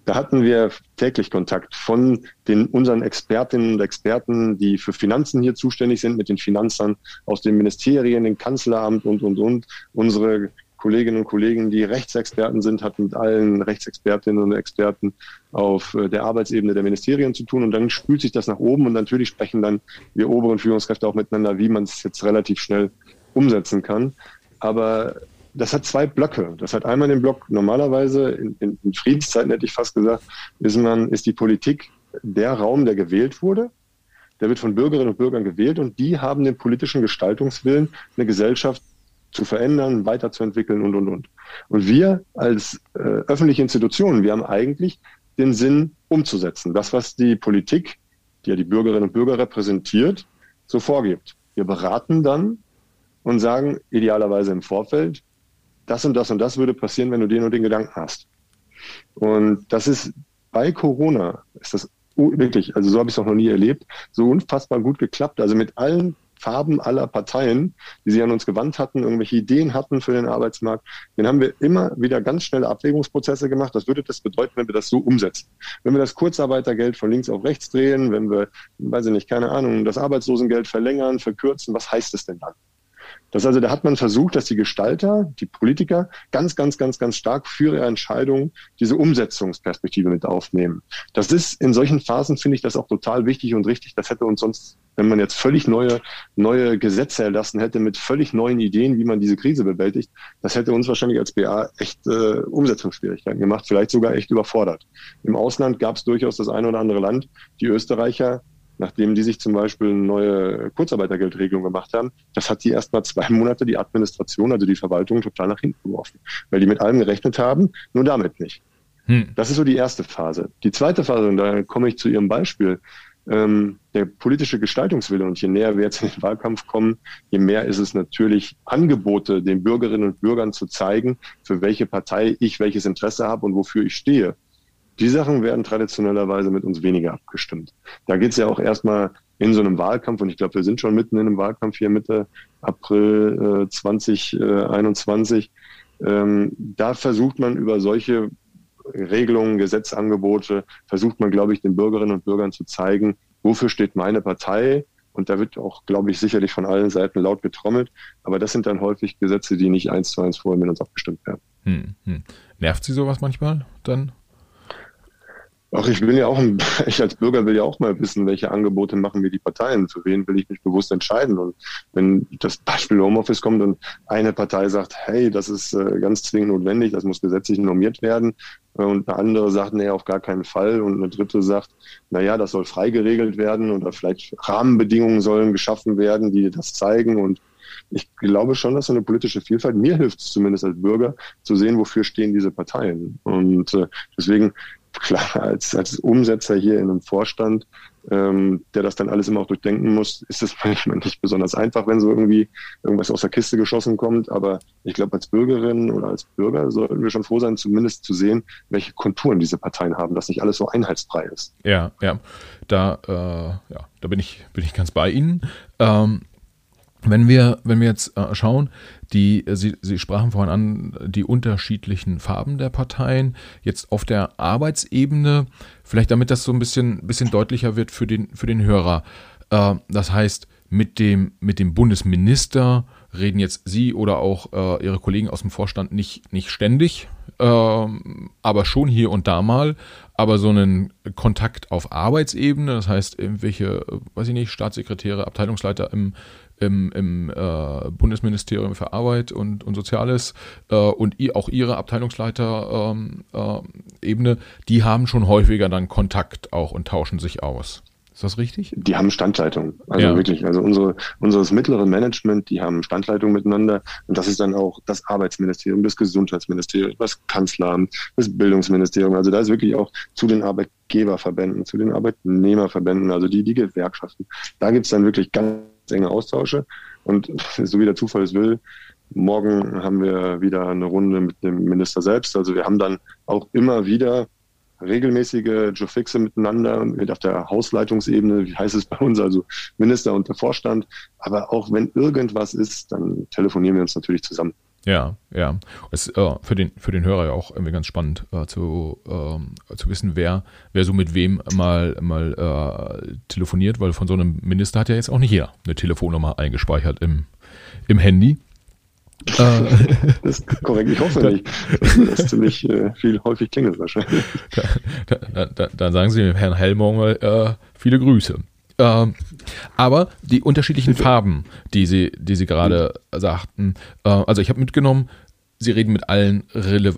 Da hatten wir täglich Kontakt von den unseren Expertinnen und Experten, die für Finanzen hier zuständig sind, mit den Finanzern aus den Ministerien, dem Kanzleramt und, und, und. Unsere Kolleginnen und Kollegen, die Rechtsexperten sind, hat mit allen Rechtsexpertinnen und Experten auf äh, der Arbeitsebene der Ministerien zu tun und dann spült sich das nach oben und natürlich sprechen dann wir oberen Führungskräfte auch miteinander, wie man es jetzt relativ schnell umsetzen kann. Aber das hat zwei Blöcke. Das hat einmal den Block, normalerweise in, in, in Friedenszeiten hätte ich fast gesagt, ist man, ist die Politik der Raum, der gewählt wurde. Der wird von Bürgerinnen und Bürgern gewählt und die haben den politischen Gestaltungswillen, eine Gesellschaft zu verändern, weiterzuentwickeln und, und, und. Und wir als äh, öffentliche Institutionen, wir haben eigentlich den Sinn umzusetzen. Das, was die Politik, die ja die Bürgerinnen und Bürger repräsentiert, so vorgibt. Wir beraten dann und sagen idealerweise im Vorfeld, das und das und das würde passieren, wenn du den und den Gedanken hast. Und das ist bei Corona, ist das wirklich, also so habe ich es auch noch nie erlebt, so unfassbar gut geklappt. Also mit allen Farben aller Parteien, die sie an uns gewandt hatten, irgendwelche Ideen hatten für den Arbeitsmarkt, den haben wir immer wieder ganz schnelle Abwägungsprozesse gemacht. Was würde das bedeuten, wenn wir das so umsetzen? Wenn wir das Kurzarbeitergeld von links auf rechts drehen, wenn wir, weiß ich nicht, keine Ahnung, das Arbeitslosengeld verlängern, verkürzen, was heißt es denn dann? Das also, da hat man versucht, dass die Gestalter, die Politiker ganz, ganz, ganz, ganz stark für ihre Entscheidungen diese Umsetzungsperspektive mit aufnehmen. Das ist in solchen Phasen finde ich das auch total wichtig und richtig. Das hätte uns sonst, wenn man jetzt völlig neue, neue Gesetze erlassen hätte mit völlig neuen Ideen, wie man diese Krise bewältigt, das hätte uns wahrscheinlich als BA echt äh, Umsetzungsschwierigkeiten gemacht, vielleicht sogar echt überfordert. Im Ausland gab es durchaus das eine oder andere Land, die Österreicher, nachdem die sich zum Beispiel eine neue Kurzarbeitergeldregelung gemacht haben, das hat die erst mal zwei Monate die Administration, also die Verwaltung, total nach hinten geworfen, weil die mit allem gerechnet haben, nur damit nicht. Hm. Das ist so die erste Phase. Die zweite Phase, und da komme ich zu Ihrem Beispiel, ähm, der politische Gestaltungswille. Und je näher wir jetzt in den Wahlkampf kommen, je mehr ist es natürlich Angebote den Bürgerinnen und Bürgern zu zeigen, für welche Partei ich welches Interesse habe und wofür ich stehe. Die Sachen werden traditionellerweise mit uns weniger abgestimmt. Da geht es ja auch erstmal in so einem Wahlkampf, und ich glaube, wir sind schon mitten in einem Wahlkampf hier Mitte April äh, 2021. Ähm, da versucht man über solche Regelungen, Gesetzangebote, versucht man, glaube ich, den Bürgerinnen und Bürgern zu zeigen, wofür steht meine Partei. Und da wird auch, glaube ich, sicherlich von allen Seiten laut getrommelt. Aber das sind dann häufig Gesetze, die nicht eins zu eins vorher mit uns abgestimmt werden. Hm, hm. Nervt Sie sowas manchmal dann? Ach, ich will ja auch, ich als Bürger will ja auch mal wissen, welche Angebote machen mir die Parteien, für wen will ich mich bewusst entscheiden. Und wenn das Beispiel Homeoffice kommt und eine Partei sagt, hey, das ist äh, ganz zwingend notwendig, das muss gesetzlich normiert werden, äh, und eine andere sagt, nee, auf gar keinen Fall, und eine dritte sagt, na ja, das soll frei geregelt werden oder vielleicht Rahmenbedingungen sollen geschaffen werden, die das zeigen und ich glaube schon, dass so eine politische Vielfalt, mir hilft es zumindest als Bürger, zu sehen, wofür stehen diese Parteien. Und äh, deswegen klar, als, als Umsetzer hier in einem Vorstand, ähm, der das dann alles immer auch durchdenken muss, ist es manchmal nicht besonders einfach, wenn so irgendwie irgendwas aus der Kiste geschossen kommt. Aber ich glaube, als Bürgerin oder als Bürger sollten wir schon froh sein, zumindest zu sehen, welche Konturen diese Parteien haben, dass nicht alles so einheitsfrei ist. Ja, ja. Da, äh, ja, da bin ich, bin ich ganz bei Ihnen. Ähm, wenn wir, wenn wir jetzt äh, schauen, die, äh, Sie, Sie sprachen vorhin an, die unterschiedlichen Farben der Parteien, jetzt auf der Arbeitsebene, vielleicht damit das so ein bisschen, bisschen deutlicher wird für den, für den Hörer. Äh, das heißt, mit dem, mit dem Bundesminister reden jetzt Sie oder auch Ihre Kollegen aus dem Vorstand nicht, nicht ständig, äh, aber schon hier und da mal. Aber so einen Kontakt auf Arbeitsebene, das heißt, irgendwelche, weiß ich nicht, Staatssekretäre, Abteilungsleiter im, im, im äh, Bundesministerium für Arbeit und, und Soziales äh, und auch ihre Abteilungsleiter-Ebene, ähm, äh, die haben schon häufiger dann Kontakt auch und tauschen sich aus. Ist das richtig? Die haben Standleitung. Also ja. wirklich. Also unsere, unseres mittleren Management, die haben Standleitung miteinander. Und das ist dann auch das Arbeitsministerium, das Gesundheitsministerium, das Kanzleramt, das Bildungsministerium. Also da ist wirklich auch zu den Arbeitgeberverbänden, zu den Arbeitnehmerverbänden, also die, die Gewerkschaften. Da gibt es dann wirklich ganz enge Austausche. Und so wie der Zufall es will, morgen haben wir wieder eine Runde mit dem Minister selbst. Also wir haben dann auch immer wieder regelmäßige Joe-Fixe miteinander mit auf der Hausleitungsebene, wie heißt es bei uns, also Minister und der Vorstand. Aber auch wenn irgendwas ist, dann telefonieren wir uns natürlich zusammen. Ja, ja. Es ist äh, für, den, für den Hörer ja auch irgendwie ganz spannend äh, zu, äh, zu wissen, wer, wer so mit wem mal, mal äh, telefoniert, weil von so einem Minister hat ja jetzt auch nicht jeder eine Telefonnummer eingespeichert im, im Handy. Äh. das ist korrekt, ich hoffe nicht. Das ist ziemlich äh, viel häufig klingelt wahrscheinlich. Da, da, da, dann sagen Sie Herrn Hellmongel äh, viele Grüße. Ähm, aber die unterschiedlichen Farben, die Sie, die Sie gerade sagten, äh, also ich habe mitgenommen, Sie reden mit allen,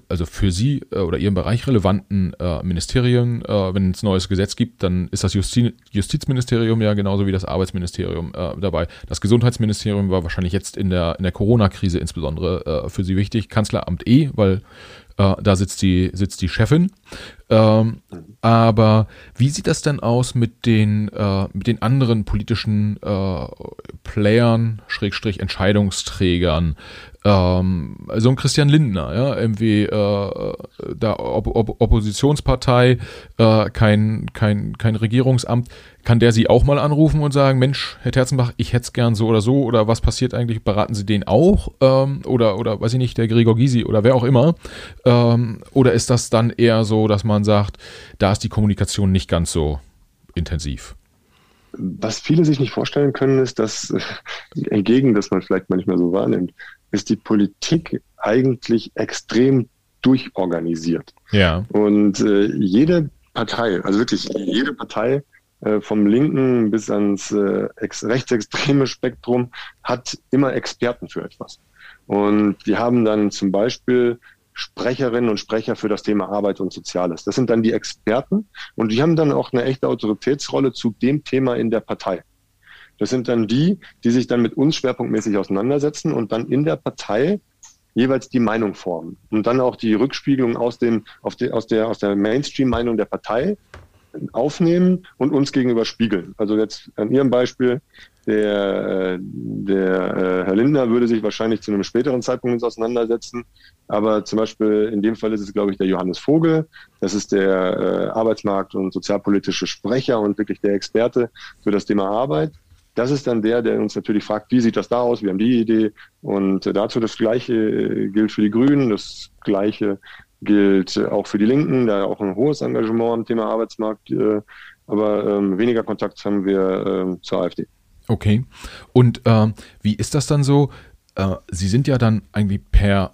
also für Sie äh, oder Ihren Bereich relevanten äh, Ministerien. Äh, wenn es neues Gesetz gibt, dann ist das Justi Justizministerium ja genauso wie das Arbeitsministerium äh, dabei. Das Gesundheitsministerium war wahrscheinlich jetzt in der, in der Corona-Krise insbesondere äh, für Sie wichtig. Kanzleramt E, weil äh, da sitzt die, sitzt die Chefin. Ähm, aber wie sieht das denn aus mit den, äh, mit den anderen politischen äh, Playern, Schrägstrich Entscheidungsträgern? Ähm, so ein Christian Lindner, ja, irgendwie äh, da Op Op Oppositionspartei, äh, kein, kein, kein Regierungsamt, kann der Sie auch mal anrufen und sagen, Mensch, Herr Terzenbach, ich hätte es gern so oder so oder was passiert eigentlich? Beraten Sie den auch ähm, oder oder weiß ich nicht, der Gregor Gysi oder wer auch immer? Ähm, oder ist das dann eher so, dass man sagt, da ist die Kommunikation nicht ganz so intensiv? Was viele sich nicht vorstellen können, ist, dass entgegen, dass man vielleicht manchmal so wahrnimmt, ist die Politik eigentlich extrem durchorganisiert. Ja. Und äh, jede Partei, also wirklich jede Partei äh, vom linken bis ans äh, rechtsextreme Spektrum hat immer Experten für etwas. Und die haben dann zum Beispiel Sprecherinnen und Sprecher für das Thema Arbeit und Soziales. Das sind dann die Experten und die haben dann auch eine echte Autoritätsrolle zu dem Thema in der Partei. Das sind dann die, die sich dann mit uns schwerpunktmäßig auseinandersetzen und dann in der Partei jeweils die Meinung formen und dann auch die Rückspiegelung aus dem, die, aus der, aus der Mainstream-Meinung der Partei aufnehmen und uns gegenüber spiegeln. Also jetzt an Ihrem Beispiel, der, der äh, Herr Lindner würde sich wahrscheinlich zu einem späteren Zeitpunkt uns auseinandersetzen. Aber zum Beispiel in dem Fall ist es, glaube ich, der Johannes Vogel. Das ist der äh, Arbeitsmarkt- und sozialpolitische Sprecher und wirklich der Experte für das Thema Arbeit. Das ist dann der, der uns natürlich fragt, wie sieht das da aus? Wir haben die Idee. Und dazu das Gleiche gilt für die Grünen, das Gleiche gilt auch für die Linken, da auch ein hohes Engagement am Thema Arbeitsmarkt, äh, aber ähm, weniger Kontakt haben wir äh, zur AfD. Okay. Und äh, wie ist das dann so? Äh, Sie sind ja dann eigentlich per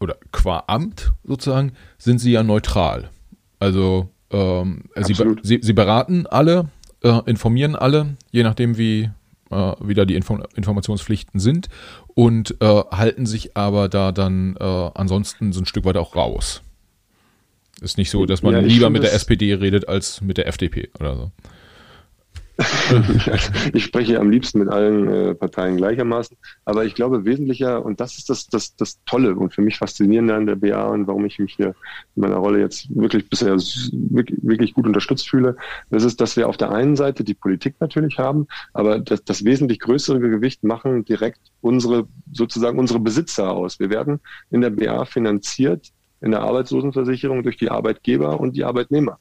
oder qua Amt sozusagen, sind Sie ja neutral. Also ähm, Sie, Sie, Sie, beraten alle, äh, informieren alle, je nachdem wie äh, wieder die Info Informationspflichten sind und äh, halten sich aber da dann äh, ansonsten so ein Stück weit auch raus. Ist nicht so, dass man ja, lieber mit der SPD redet als mit der FDP oder so. ich spreche am liebsten mit allen äh, Parteien gleichermaßen, aber ich glaube wesentlicher, und das ist das, das, das Tolle und für mich faszinierende an der BA und warum ich mich hier in meiner Rolle jetzt wirklich bisher wirklich, wirklich gut unterstützt fühle, das ist, dass wir auf der einen Seite die Politik natürlich haben, aber das, das wesentlich größere Gewicht machen direkt unsere, sozusagen unsere Besitzer aus. Wir werden in der BA finanziert in der Arbeitslosenversicherung durch die Arbeitgeber und die Arbeitnehmer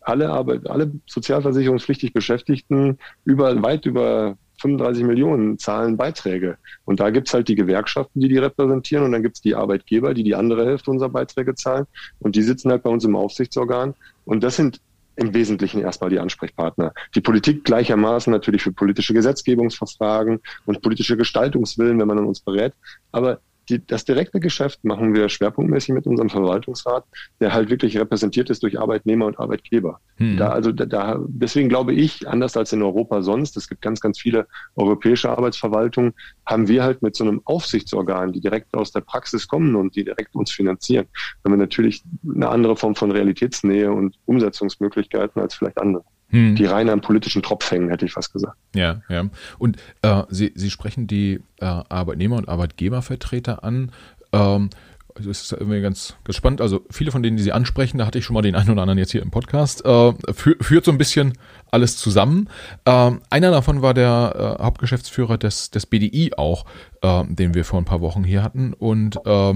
alle Arbeit, alle sozialversicherungspflichtig Beschäftigten über weit über 35 Millionen zahlen Beiträge. Und da gibt's halt die Gewerkschaften, die die repräsentieren und dann gibt's die Arbeitgeber, die die andere Hälfte unserer Beiträge zahlen. Und die sitzen halt bei uns im Aufsichtsorgan. Und das sind im Wesentlichen erstmal die Ansprechpartner. Die Politik gleichermaßen natürlich für politische Gesetzgebungsverfragen und politische Gestaltungswillen, wenn man an uns berät. Aber die, das direkte Geschäft machen wir schwerpunktmäßig mit unserem Verwaltungsrat, der halt wirklich repräsentiert ist durch Arbeitnehmer und Arbeitgeber. Hm. Da, also da, da, deswegen glaube ich, anders als in Europa sonst, es gibt ganz, ganz viele europäische Arbeitsverwaltungen, haben wir halt mit so einem Aufsichtsorgan, die direkt aus der Praxis kommen und die direkt uns finanzieren, haben wir natürlich eine andere Form von Realitätsnähe und Umsetzungsmöglichkeiten als vielleicht andere hm. die rein am politischen Tropf hängen, hätte ich fast gesagt. Ja, ja. Und äh, Sie, Sie sprechen die äh, Arbeitnehmer- und Arbeitgebervertreter an. Ähm, das ist irgendwie ganz, ganz spannend. Also viele von denen, die Sie ansprechen, da hatte ich schon mal den einen oder anderen jetzt hier im Podcast, äh, für, führt so ein bisschen alles zusammen. Äh, einer davon war der äh, Hauptgeschäftsführer des, des BDI auch, äh, den wir vor ein paar Wochen hier hatten. Und äh,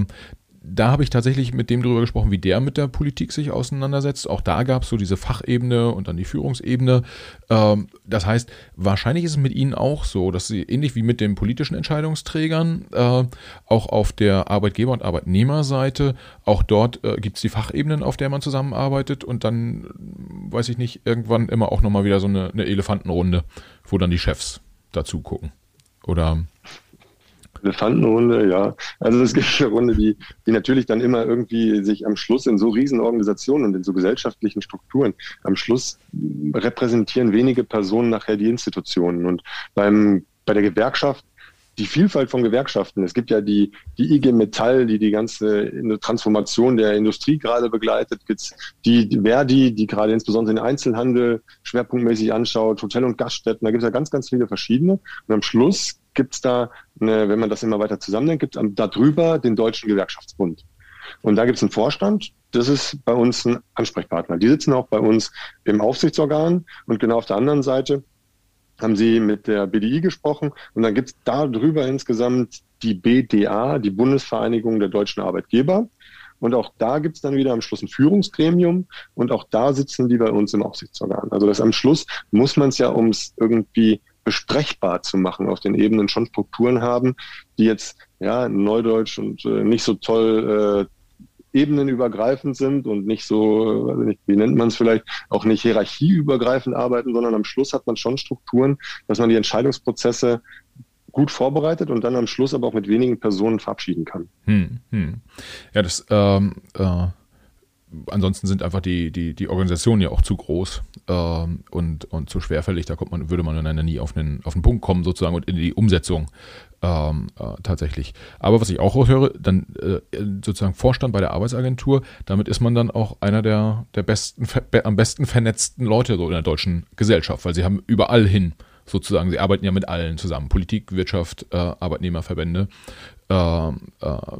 da habe ich tatsächlich mit dem drüber gesprochen, wie der mit der Politik sich auseinandersetzt. Auch da gab es so diese Fachebene und dann die Führungsebene. Ähm, das heißt, wahrscheinlich ist es mit Ihnen auch so, dass Sie ähnlich wie mit den politischen Entscheidungsträgern äh, auch auf der Arbeitgeber- und Arbeitnehmerseite, auch dort äh, gibt es die Fachebenen, auf der man zusammenarbeitet und dann, weiß ich nicht, irgendwann immer auch nochmal wieder so eine, eine Elefantenrunde, wo dann die Chefs dazu gucken. Oder Elefantenrunde, ja. Also es gibt eine Runde, die, die natürlich dann immer irgendwie sich am Schluss in so Riesenorganisationen und in so gesellschaftlichen Strukturen, am Schluss repräsentieren wenige Personen nachher die Institutionen. Und beim, bei der Gewerkschaft die Vielfalt von Gewerkschaften. Es gibt ja die, die IG Metall, die die ganze Transformation der Industrie gerade begleitet. Gibt's die, die Verdi, die gerade insbesondere den Einzelhandel schwerpunktmäßig anschaut, Hotel- und Gaststätten. Da gibt es ja ganz, ganz viele verschiedene. Und am Schluss gibt es da, eine, wenn man das immer weiter zusammennimmt, gibt es da drüber den Deutschen Gewerkschaftsbund. Und da gibt es einen Vorstand, das ist bei uns ein Ansprechpartner. Die sitzen auch bei uns im Aufsichtsorgan und genau auf der anderen Seite haben sie mit der BDI gesprochen und dann gibt es darüber insgesamt die BDA, die Bundesvereinigung der deutschen Arbeitgeber. Und auch da gibt es dann wieder am Schluss ein Führungsgremium und auch da sitzen die bei uns im Aufsichtsorgan. Also das am Schluss muss man es ja, um es irgendwie besprechbar zu machen, auf den Ebenen schon Strukturen haben, die jetzt ja neudeutsch und äh, nicht so toll äh, ebenenübergreifend sind und nicht so, weiß nicht, wie nennt man es vielleicht, auch nicht hierarchieübergreifend arbeiten, sondern am Schluss hat man schon Strukturen, dass man die Entscheidungsprozesse gut vorbereitet und dann am Schluss aber auch mit wenigen Personen verabschieden kann. Hm, hm. Ja, das ähm, äh, ansonsten sind einfach die, die, die Organisationen ja auch zu groß ähm, und, und zu schwerfällig. Da kommt man, würde man dann nie auf einen, auf den Punkt kommen, sozusagen, und in die Umsetzung ähm, äh, tatsächlich. Aber was ich auch höre, dann äh, sozusagen Vorstand bei der Arbeitsagentur, damit ist man dann auch einer der, der besten, am besten vernetzten Leute so in der deutschen Gesellschaft, weil sie haben überall hin sozusagen. Sie arbeiten ja mit allen zusammen. Politik, Wirtschaft, äh, Arbeitnehmerverbände. Äh, äh,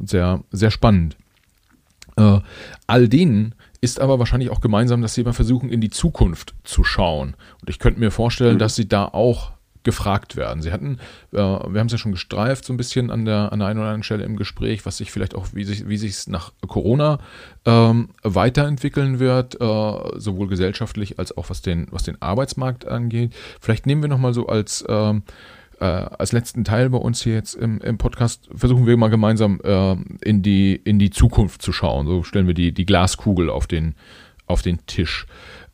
sehr, sehr spannend. Äh, all denen ist aber wahrscheinlich auch gemeinsam, dass sie immer versuchen, in die Zukunft zu schauen. Und ich könnte mir vorstellen, mhm. dass sie da auch gefragt werden. Sie hatten, äh, wir haben es ja schon gestreift, so ein bisschen an der, an der einen oder anderen Stelle im Gespräch, was sich vielleicht auch, wie sich wie sich nach Corona ähm, weiterentwickeln wird, äh, sowohl gesellschaftlich als auch was den, was den Arbeitsmarkt angeht. Vielleicht nehmen wir nochmal so als ähm, äh, als letzten Teil bei uns hier jetzt im, im Podcast versuchen wir mal gemeinsam äh, in die in die Zukunft zu schauen. So stellen wir die die Glaskugel auf den auf den Tisch.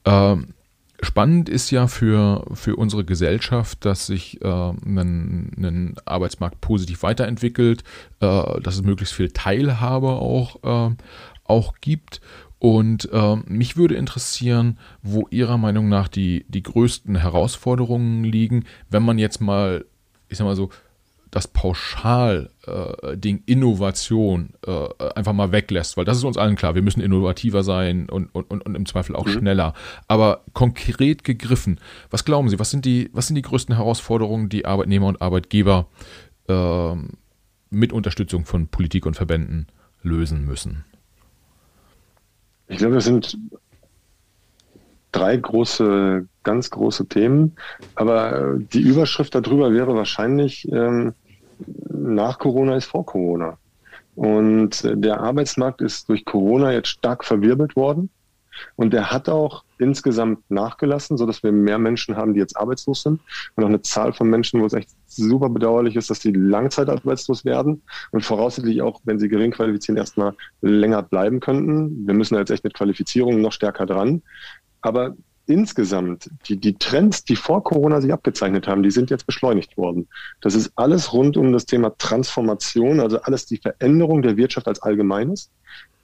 Ähm, Spannend ist ja für, für unsere Gesellschaft, dass sich äh, ein, ein Arbeitsmarkt positiv weiterentwickelt, äh, dass es möglichst viel Teilhabe auch, äh, auch gibt. Und äh, mich würde interessieren, wo Ihrer Meinung nach die, die größten Herausforderungen liegen, wenn man jetzt mal, ich sag mal so, das Pauschal-Ding äh, Innovation äh, einfach mal weglässt, weil das ist uns allen klar, wir müssen innovativer sein und, und, und, und im Zweifel auch mhm. schneller. Aber konkret gegriffen, was glauben Sie, was sind die, was sind die größten Herausforderungen, die Arbeitnehmer und Arbeitgeber äh, mit Unterstützung von Politik und Verbänden lösen müssen? Ich glaube, es sind drei große, ganz große Themen. Aber die Überschrift darüber wäre wahrscheinlich, ähm, nach Corona ist vor Corona. Und der Arbeitsmarkt ist durch Corona jetzt stark verwirbelt worden. Und der hat auch insgesamt nachgelassen, sodass wir mehr Menschen haben, die jetzt arbeitslos sind. Und auch eine Zahl von Menschen, wo es echt super bedauerlich ist, dass die langzeitarbeitslos werden und voraussichtlich auch, wenn sie gering qualifizieren, erstmal länger bleiben könnten. Wir müssen da jetzt echt mit Qualifizierung noch stärker dran. Aber insgesamt, die, die Trends, die vor Corona sich abgezeichnet haben, die sind jetzt beschleunigt worden. Das ist alles rund um das Thema Transformation, also alles die Veränderung der Wirtschaft als Allgemeines,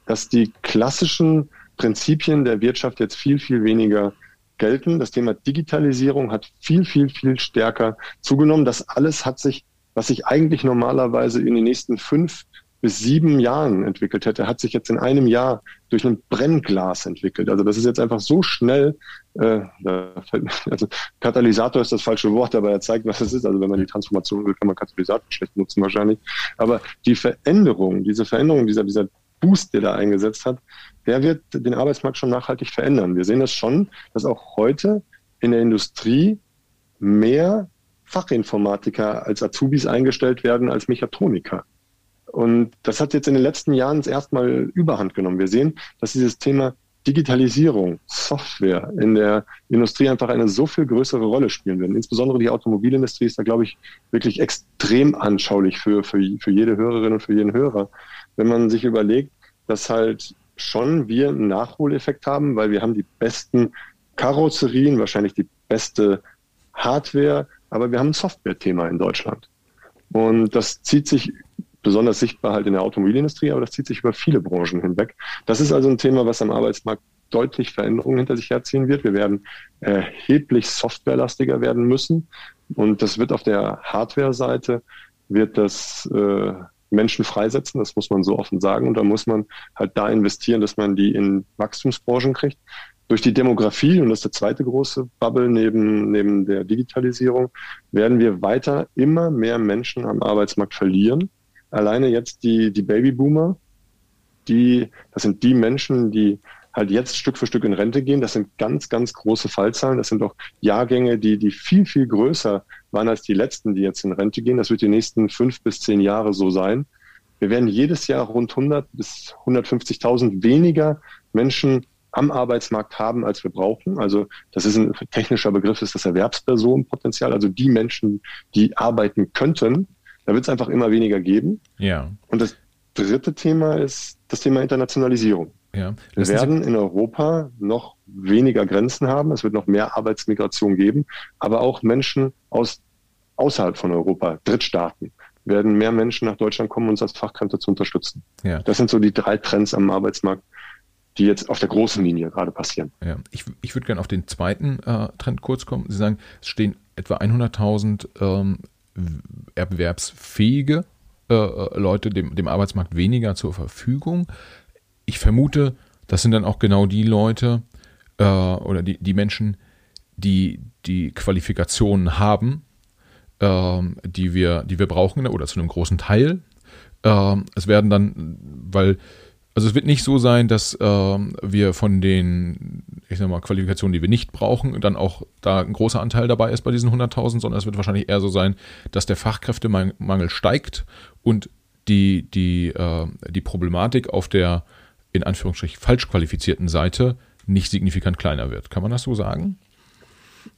dass die klassischen Prinzipien der Wirtschaft jetzt viel, viel weniger gelten. Das Thema Digitalisierung hat viel, viel, viel stärker zugenommen. Das alles hat sich, was sich eigentlich normalerweise in den nächsten fünf bis sieben Jahren entwickelt hätte, hat sich jetzt in einem Jahr durch ein Brennglas entwickelt. Also das ist jetzt einfach so schnell, äh, also Katalysator ist das falsche Wort, aber er zeigt, was es ist. Also wenn man die Transformation will, kann man Katalysator schlecht nutzen wahrscheinlich. Aber die Veränderung, diese Veränderung, dieser, dieser Boost, der da eingesetzt hat, der wird den Arbeitsmarkt schon nachhaltig verändern. Wir sehen das schon, dass auch heute in der Industrie mehr Fachinformatiker als Azubis eingestellt werden als Mechatroniker. Und das hat jetzt in den letzten Jahren erstmal überhand genommen. Wir sehen, dass dieses Thema Digitalisierung, Software in der Industrie einfach eine so viel größere Rolle spielen werden. Insbesondere die Automobilindustrie ist da, glaube ich, wirklich extrem anschaulich für, für, für jede Hörerin und für jeden Hörer. Wenn man sich überlegt, dass halt schon wir einen Nachholeffekt haben, weil wir haben die besten Karosserien, wahrscheinlich die beste Hardware, aber wir haben ein Software-Thema in Deutschland. Und das zieht sich besonders sichtbar halt in der Automobilindustrie, aber das zieht sich über viele Branchen hinweg. Das ist also ein Thema, was am Arbeitsmarkt deutlich Veränderungen hinter sich herziehen wird. Wir werden erheblich softwarelastiger werden müssen und das wird auf der Hardware-Seite wird das äh, Menschen freisetzen, das muss man so offen sagen. Und da muss man halt da investieren, dass man die in Wachstumsbranchen kriegt. Durch die Demografie, und das ist der zweite große Bubble neben, neben der Digitalisierung, werden wir weiter immer mehr Menschen am Arbeitsmarkt verlieren alleine jetzt die, die Babyboomer, die, das sind die Menschen, die halt jetzt Stück für Stück in Rente gehen. Das sind ganz, ganz große Fallzahlen. Das sind auch Jahrgänge, die, die viel, viel größer waren als die letzten, die jetzt in Rente gehen. Das wird die nächsten fünf bis zehn Jahre so sein. Wir werden jedes Jahr rund 100 bis 150.000 weniger Menschen am Arbeitsmarkt haben, als wir brauchen. Also das ist ein technischer Begriff, ist das Erwerbspersonenpotenzial, also die Menschen, die arbeiten könnten. Da wird es einfach immer weniger geben. Ja. Und das dritte Thema ist das Thema Internationalisierung. Ja. Wir werden in Europa noch weniger Grenzen haben. Es wird noch mehr Arbeitsmigration geben, aber auch Menschen aus außerhalb von Europa, Drittstaaten, werden mehr Menschen nach Deutschland kommen, uns als Fachkräfte zu unterstützen. Ja. Das sind so die drei Trends am Arbeitsmarkt, die jetzt auf der großen Linie gerade passieren. Ja, ich, ich würde gerne auf den zweiten äh, Trend kurz kommen. Sie sagen, es stehen etwa 100.000 ähm, erwerbsfähige äh, äh, Leute dem, dem Arbeitsmarkt weniger zur Verfügung. Ich vermute, das sind dann auch genau die Leute äh, oder die, die Menschen, die die Qualifikationen haben, äh, die, wir, die wir brauchen oder zu einem großen Teil. Äh, es werden dann, weil also es wird nicht so sein, dass äh, wir von den, ich sag mal, Qualifikationen, die wir nicht brauchen, dann auch da ein großer Anteil dabei ist bei diesen 100.000, sondern es wird wahrscheinlich eher so sein, dass der Fachkräftemangel steigt und die, die, äh, die Problematik auf der, in Anführungsstrichen, falsch qualifizierten Seite nicht signifikant kleiner wird. Kann man das so sagen?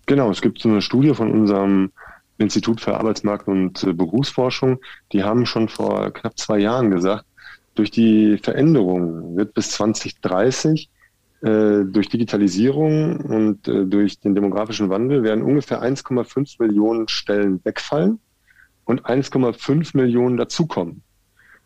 Genau, es gibt so eine Studie von unserem Institut für Arbeitsmarkt und äh, Berufsforschung, die haben schon vor knapp zwei Jahren gesagt, durch die Veränderung wird bis 2030 äh, durch Digitalisierung und äh, durch den demografischen Wandel werden ungefähr 1,5 Millionen Stellen wegfallen und 1,5 Millionen dazukommen.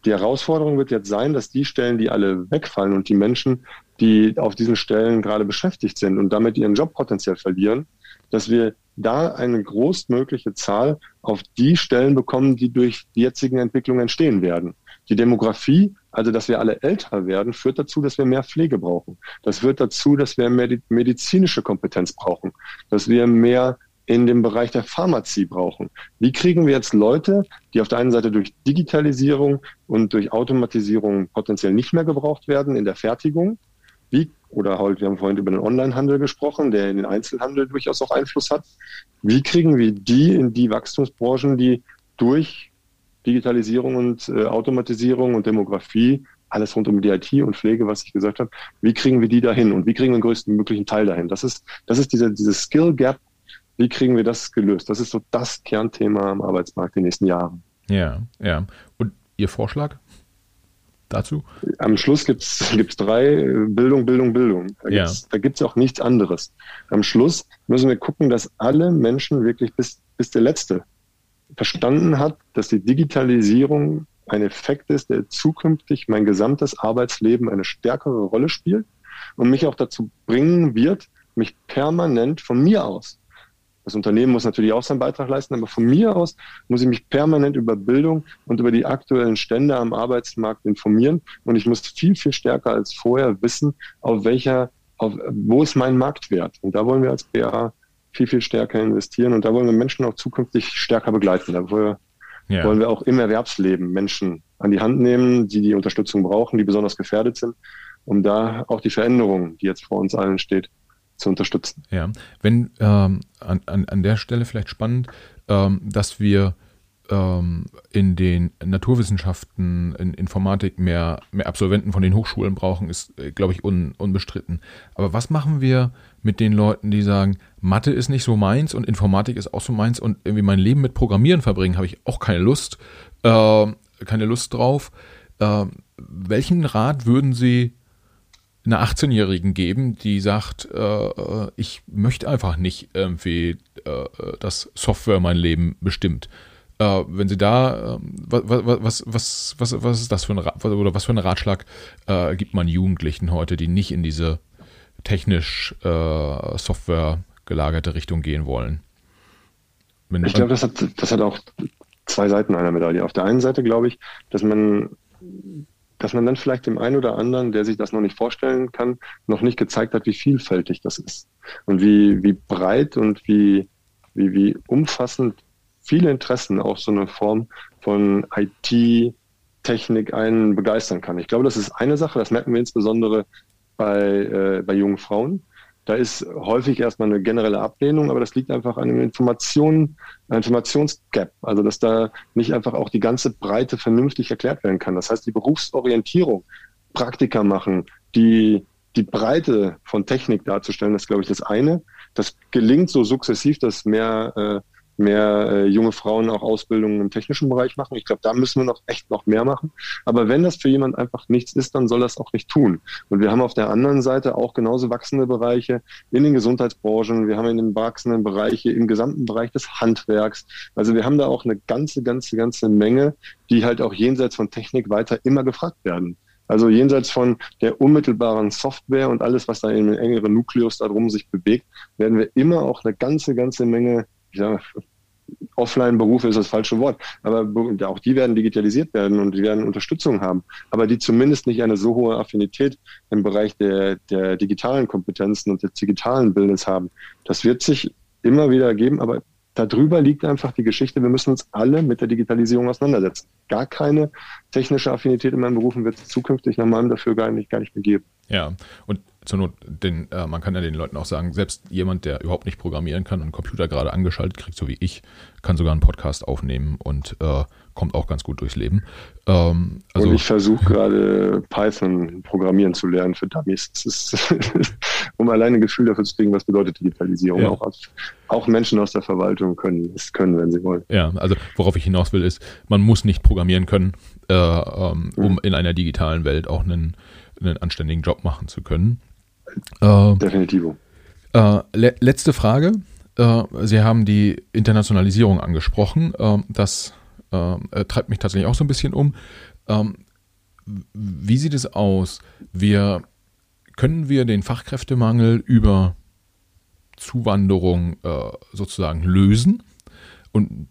Die Herausforderung wird jetzt sein, dass die Stellen, die alle wegfallen und die Menschen, die auf diesen Stellen gerade beschäftigt sind und damit ihren Job potenziell verlieren, dass wir da eine großmögliche Zahl auf die Stellen bekommen, die durch die jetzigen Entwicklungen entstehen werden. Die Demografie, also dass wir alle älter werden, führt dazu, dass wir mehr Pflege brauchen. Das führt dazu, dass wir mehr medizinische Kompetenz brauchen, dass wir mehr in dem Bereich der Pharmazie brauchen. Wie kriegen wir jetzt Leute, die auf der einen Seite durch Digitalisierung und durch Automatisierung potenziell nicht mehr gebraucht werden in der Fertigung? Wie, oder halt, wir haben vorhin über den Onlinehandel gesprochen, der in den Einzelhandel durchaus auch Einfluss hat. Wie kriegen wir die in die Wachstumsbranchen, die durch Digitalisierung und äh, Automatisierung und Demografie, alles rund um die IT und Pflege, was ich gesagt habe, wie kriegen wir die dahin und wie kriegen wir den größten möglichen Teil dahin? Das ist, das ist diese, diese Skill Gap, wie kriegen wir das gelöst? Das ist so das Kernthema am Arbeitsmarkt in den nächsten Jahren. Ja, ja. Und Ihr Vorschlag dazu? Am Schluss gibt es drei, Bildung, Bildung, Bildung. Da gibt es ja. auch nichts anderes. Am Schluss müssen wir gucken, dass alle Menschen wirklich bis, bis der Letzte verstanden hat, dass die Digitalisierung ein Effekt ist, der zukünftig mein gesamtes Arbeitsleben eine stärkere Rolle spielt und mich auch dazu bringen wird, mich permanent von mir aus, das Unternehmen muss natürlich auch seinen Beitrag leisten, aber von mir aus muss ich mich permanent über Bildung und über die aktuellen Stände am Arbeitsmarkt informieren und ich muss viel, viel stärker als vorher wissen, auf welcher, auf, wo ist mein Marktwert. Und da wollen wir als BA viel, viel stärker investieren. Und da wollen wir Menschen auch zukünftig stärker begleiten. Da wollen wir, ja. wollen wir auch im Erwerbsleben Menschen an die Hand nehmen, die die Unterstützung brauchen, die besonders gefährdet sind, um da auch die Veränderung, die jetzt vor uns allen steht, zu unterstützen. Ja, wenn ähm, an, an, an der Stelle vielleicht spannend, ähm, dass wir ähm, in den Naturwissenschaften, in Informatik mehr, mehr Absolventen von den Hochschulen brauchen, ist, äh, glaube ich, un, unbestritten. Aber was machen wir mit den Leuten, die sagen, Mathe ist nicht so meins und Informatik ist auch so meins und irgendwie mein Leben mit Programmieren verbringen, habe ich auch keine Lust, äh, keine Lust drauf. Äh, welchen Rat würden Sie einer 18-Jährigen geben, die sagt, äh, äh, ich möchte einfach nicht irgendwie, äh, dass Software mein Leben bestimmt. Äh, wenn Sie da, ähm, was, was, was, was, ist das für ein, oder was für einen Ratschlag äh, gibt man Jugendlichen heute, die nicht in diese technisch äh, Software gelagerte Richtung gehen wollen? Wenn ich glaube, das hat, das hat auch zwei Seiten einer Medaille. Auf der einen Seite glaube ich, dass man, dass man dann vielleicht dem einen oder anderen, der sich das noch nicht vorstellen kann, noch nicht gezeigt hat, wie vielfältig das ist und wie, wie breit und wie, wie, wie umfassend viele Interessen auch so eine Form von IT, Technik einen begeistern kann. Ich glaube, das ist eine Sache, das merken wir insbesondere bei, äh, bei jungen Frauen. Da ist häufig erstmal eine generelle Ablehnung, aber das liegt einfach an einem Information, Informationsgap. Also, dass da nicht einfach auch die ganze Breite vernünftig erklärt werden kann. Das heißt, die Berufsorientierung, Praktika machen, die, die Breite von Technik darzustellen, das ist, glaube ich, das eine. Das gelingt so sukzessiv, dass mehr äh, mehr äh, junge Frauen auch Ausbildungen im technischen Bereich machen. Ich glaube, da müssen wir noch echt noch mehr machen. Aber wenn das für jemand einfach nichts ist, dann soll das auch nicht tun. Und wir haben auf der anderen Seite auch genauso wachsende Bereiche in den Gesundheitsbranchen. Wir haben in den wachsenden Bereiche im gesamten Bereich des Handwerks. Also wir haben da auch eine ganze, ganze, ganze Menge, die halt auch jenseits von Technik weiter immer gefragt werden. Also jenseits von der unmittelbaren Software und alles, was da in einem engeren Nukleus darum sich bewegt, werden wir immer auch eine ganze, ganze Menge ich sage, Offline-Berufe ist das falsche Wort, aber auch die werden digitalisiert werden und die werden Unterstützung haben, aber die zumindest nicht eine so hohe Affinität im Bereich der, der digitalen Kompetenzen und des digitalen Bildes haben. Das wird sich immer wieder geben, aber darüber liegt einfach die Geschichte, wir müssen uns alle mit der Digitalisierung auseinandersetzen. Gar keine technische Affinität in meinen Berufen wird es zukünftig nach meinem dafür gar nicht, gar nicht mehr geben. Ja, und zur Not, den, äh, man kann ja den Leuten auch sagen, selbst jemand, der überhaupt nicht programmieren kann und einen Computer gerade angeschaltet kriegt, so wie ich, kann sogar einen Podcast aufnehmen und äh, kommt auch ganz gut durchs Leben. Ähm, also und ich versuche gerade Python programmieren zu lernen für Dummies. Ist, um alleine ein Gefühl dafür zu kriegen, was bedeutet Digitalisierung. Ja. Auch, auch Menschen aus der Verwaltung können es können, wenn sie wollen. Ja, also worauf ich hinaus will, ist, man muss nicht programmieren können, äh, ähm, um mhm. in einer digitalen Welt auch einen, einen anständigen Job machen zu können. Äh, Definitivo. Äh, le letzte Frage. Äh, Sie haben die Internationalisierung angesprochen. Äh, das äh, treibt mich tatsächlich auch so ein bisschen um. Ähm, wie sieht es aus? Wir, können wir den Fachkräftemangel über Zuwanderung äh, sozusagen lösen? Und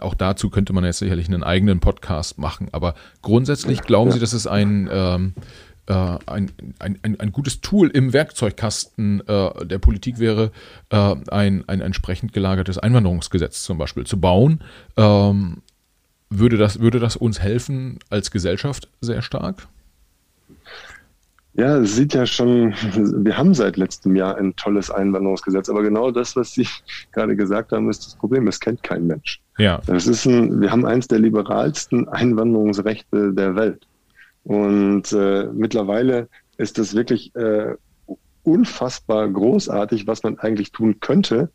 auch dazu könnte man jetzt sicherlich einen eigenen Podcast machen. Aber grundsätzlich glauben Sie, dass es ein ähm, äh, ein, ein, ein, ein, gutes Tool im Werkzeugkasten äh, der Politik wäre, äh, ein, ein entsprechend gelagertes Einwanderungsgesetz zum Beispiel zu bauen. Ähm, würde, das, würde das uns helfen als Gesellschaft sehr stark? Ja, es sieht ja schon, wir haben seit letztem Jahr ein tolles Einwanderungsgesetz, aber genau das, was Sie gerade gesagt haben, ist das Problem. Es kennt kein Mensch. Ja. Das ist ein, wir haben eins der liberalsten Einwanderungsrechte der Welt. Und äh, mittlerweile ist das wirklich äh, unfassbar großartig, was man eigentlich tun könnte.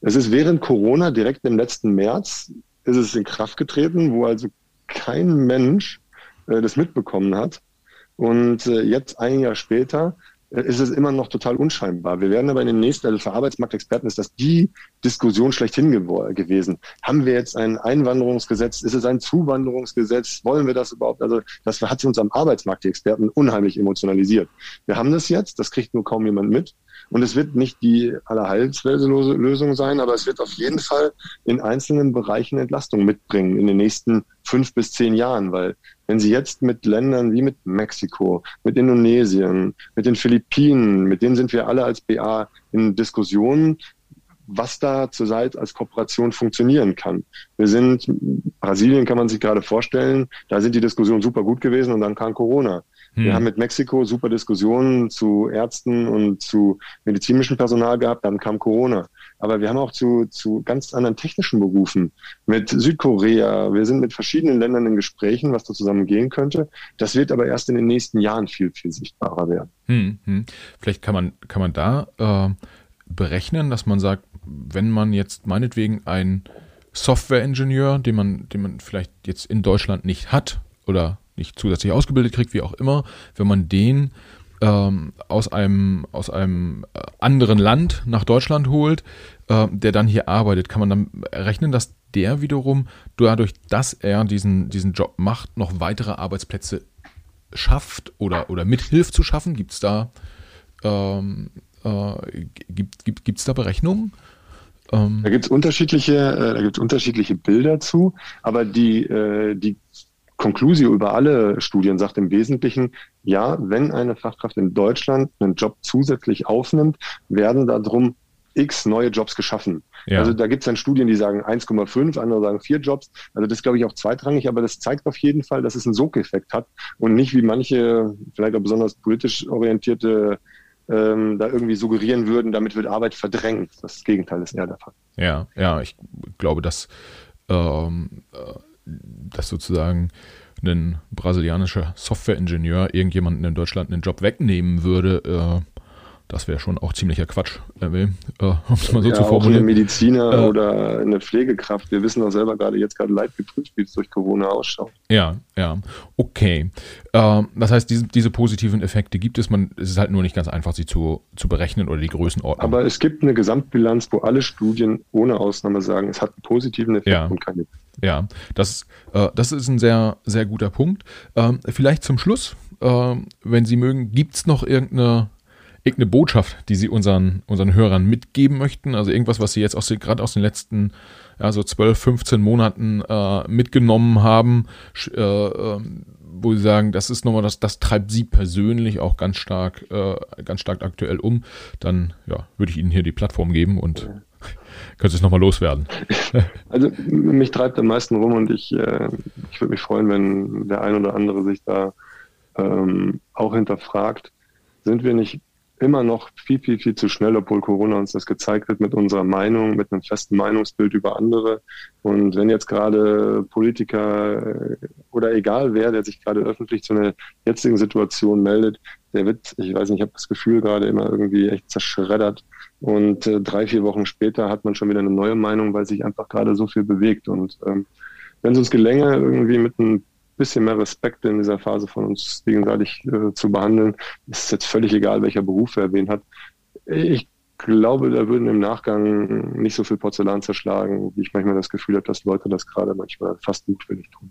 Es ist während Corona, direkt im letzten März, ist es in Kraft getreten, wo also kein Mensch äh, das mitbekommen hat. Und äh, jetzt ein Jahr später ist es immer noch total unscheinbar. Wir werden aber in den nächsten, also für Arbeitsmarktexperten ist das die Diskussion schlechthin gewesen. Haben wir jetzt ein Einwanderungsgesetz? Ist es ein Zuwanderungsgesetz? Wollen wir das überhaupt? Also das hat uns am Arbeitsmarkt die Experten unheimlich emotionalisiert. Wir haben das jetzt, das kriegt nur kaum jemand mit. Und es wird nicht die allerheilslose Lösung sein, aber es wird auf jeden Fall in einzelnen Bereichen Entlastung mitbringen in den nächsten fünf bis zehn Jahren, weil wenn Sie jetzt mit Ländern wie mit Mexiko, mit Indonesien, mit den Philippinen, mit denen sind wir alle als BA in Diskussionen, was da zurzeit als Kooperation funktionieren kann. Wir sind, Brasilien kann man sich gerade vorstellen, da sind die Diskussionen super gut gewesen und dann kam Corona. Hm. Wir haben mit Mexiko super Diskussionen zu Ärzten und zu medizinischem Personal gehabt, dann kam Corona. Aber wir haben auch zu, zu ganz anderen technischen Berufen mit Südkorea. Wir sind mit verschiedenen Ländern in Gesprächen, was da zusammen gehen könnte. Das wird aber erst in den nächsten Jahren viel, viel sichtbarer werden. Hm, hm. Vielleicht kann man, kann man da äh, berechnen, dass man sagt, wenn man jetzt meinetwegen einen Software-Ingenieur, den man, den man vielleicht jetzt in Deutschland nicht hat oder nicht zusätzlich ausgebildet kriegt, wie auch immer, wenn man den ähm, aus einem, aus einem äh, anderen Land nach Deutschland holt, äh, der dann hier arbeitet, kann man dann rechnen, dass der wiederum dadurch, dass er diesen, diesen Job macht, noch weitere Arbeitsplätze schafft oder, oder mithilft zu schaffen? Gibt es da, ähm, äh, gibt, gibt, da Berechnungen? Ähm, da gibt es unterschiedliche, äh, unterschiedliche Bilder zu, aber die, äh, die Conclusio über alle Studien sagt im Wesentlichen, ja, wenn eine Fachkraft in Deutschland einen Job zusätzlich aufnimmt, werden darum x neue Jobs geschaffen. Ja. Also da gibt es dann Studien, die sagen 1,5, andere sagen vier Jobs. Also das ist, glaube ich, auch zweitrangig, aber das zeigt auf jeden Fall, dass es einen Sogeffekt hat und nicht wie manche, vielleicht auch besonders politisch orientierte ähm, da irgendwie suggerieren würden, damit wird Arbeit verdrängt. Das Gegenteil ist eher der Fall. Ja, ja, ich glaube, dass, ähm, äh, dass sozusagen ein brasilianischer Softwareingenieur irgendjemanden in Deutschland einen Job wegnehmen würde, äh, das wäre schon auch ziemlicher Quatsch, äh, um es mal so ja, zu formulieren. Auch eine Mediziner äh, oder eine Pflegekraft. Wir wissen auch selber gerade jetzt gerade leid geprüft, wie es durch Corona ausschaut. Ja, ja. Okay. Äh, das heißt, diese, diese, positiven Effekte gibt es. Man, es ist halt nur nicht ganz einfach, sie zu, zu berechnen oder die Größenordnung. Aber es gibt eine Gesamtbilanz, wo alle Studien ohne Ausnahme sagen, es hat einen positiven Effekt ja. und keine. Ja, das, äh, das ist ein sehr, sehr guter Punkt. Ähm, vielleicht zum Schluss, äh, wenn Sie mögen, gibt es noch irgendeine irgendeine Botschaft, die Sie unseren, unseren Hörern mitgeben möchten? Also irgendwas, was Sie jetzt aus gerade aus den letzten ja, so 12, 15 Monaten äh, mitgenommen haben, äh, äh, wo Sie sagen, das ist nochmal, das, das treibt Sie persönlich auch ganz stark, äh, ganz stark aktuell um, dann ja, würde ich Ihnen hier die Plattform geben und können Sie es nochmal loswerden. Also mich treibt am meisten rum und ich, äh, ich würde mich freuen, wenn der ein oder andere sich da ähm, auch hinterfragt, sind wir nicht immer noch viel, viel, viel zu schnell, obwohl Corona uns das gezeigt hat, mit unserer Meinung, mit einem festen Meinungsbild über andere. Und wenn jetzt gerade Politiker äh, oder egal wer, der sich gerade öffentlich zu einer jetzigen Situation meldet, der wird, ich weiß nicht, ich habe das Gefühl gerade immer irgendwie echt zerschreddert. Und äh, drei, vier Wochen später hat man schon wieder eine neue Meinung, weil sich einfach gerade so viel bewegt. Und ähm, wenn es uns gelänge, irgendwie mit einem bisschen mehr Respekt in dieser Phase von uns gegenseitig äh, zu behandeln. Es ist jetzt völlig egal, welcher Beruf er wen hat. Ich glaube, da würden im Nachgang nicht so viel Porzellan zerschlagen, wie ich manchmal das Gefühl habe, dass Leute das gerade manchmal fast mutwillig tun.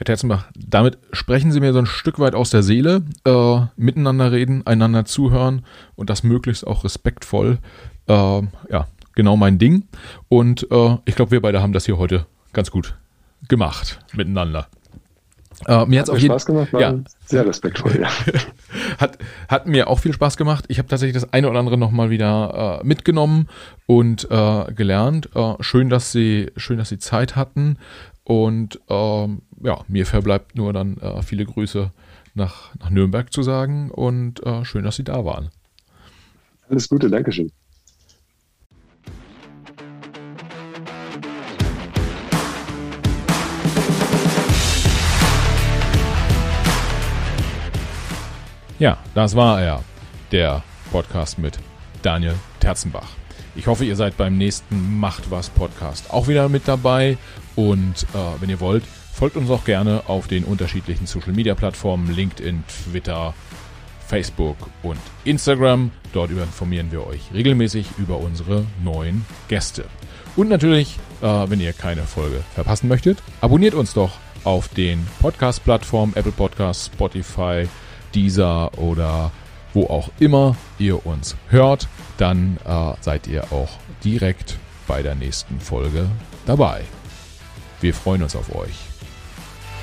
Herr Terzenbach, damit sprechen Sie mir so ein Stück weit aus der Seele, äh, miteinander reden, einander zuhören und das möglichst auch respektvoll. Äh, ja, genau mein Ding. Und äh, ich glaube, wir beide haben das hier heute ganz gut gemacht miteinander. Uh, mir hat es auch Spaß gemacht, ja. sehr respektvoll, ja. hat, hat mir auch viel Spaß gemacht. Ich habe tatsächlich das eine oder andere nochmal wieder äh, mitgenommen und äh, gelernt. Schön, dass Sie, schön, dass Sie Zeit hatten. Und ähm, ja, mir verbleibt nur dann äh, viele Grüße nach, nach Nürnberg zu sagen und äh, schön, dass Sie da waren. Alles Gute, Dankeschön. Ja, das war er, der Podcast mit Daniel Terzenbach. Ich hoffe, ihr seid beim nächsten Macht was Podcast auch wieder mit dabei. Und äh, wenn ihr wollt, folgt uns auch gerne auf den unterschiedlichen Social Media Plattformen LinkedIn, Twitter, Facebook und Instagram. Dort informieren wir euch regelmäßig über unsere neuen Gäste. Und natürlich, äh, wenn ihr keine Folge verpassen möchtet, abonniert uns doch auf den Podcast-Plattformen Apple Podcasts, Spotify, dieser oder wo auch immer ihr uns hört, dann äh, seid ihr auch direkt bei der nächsten Folge dabei. Wir freuen uns auf euch.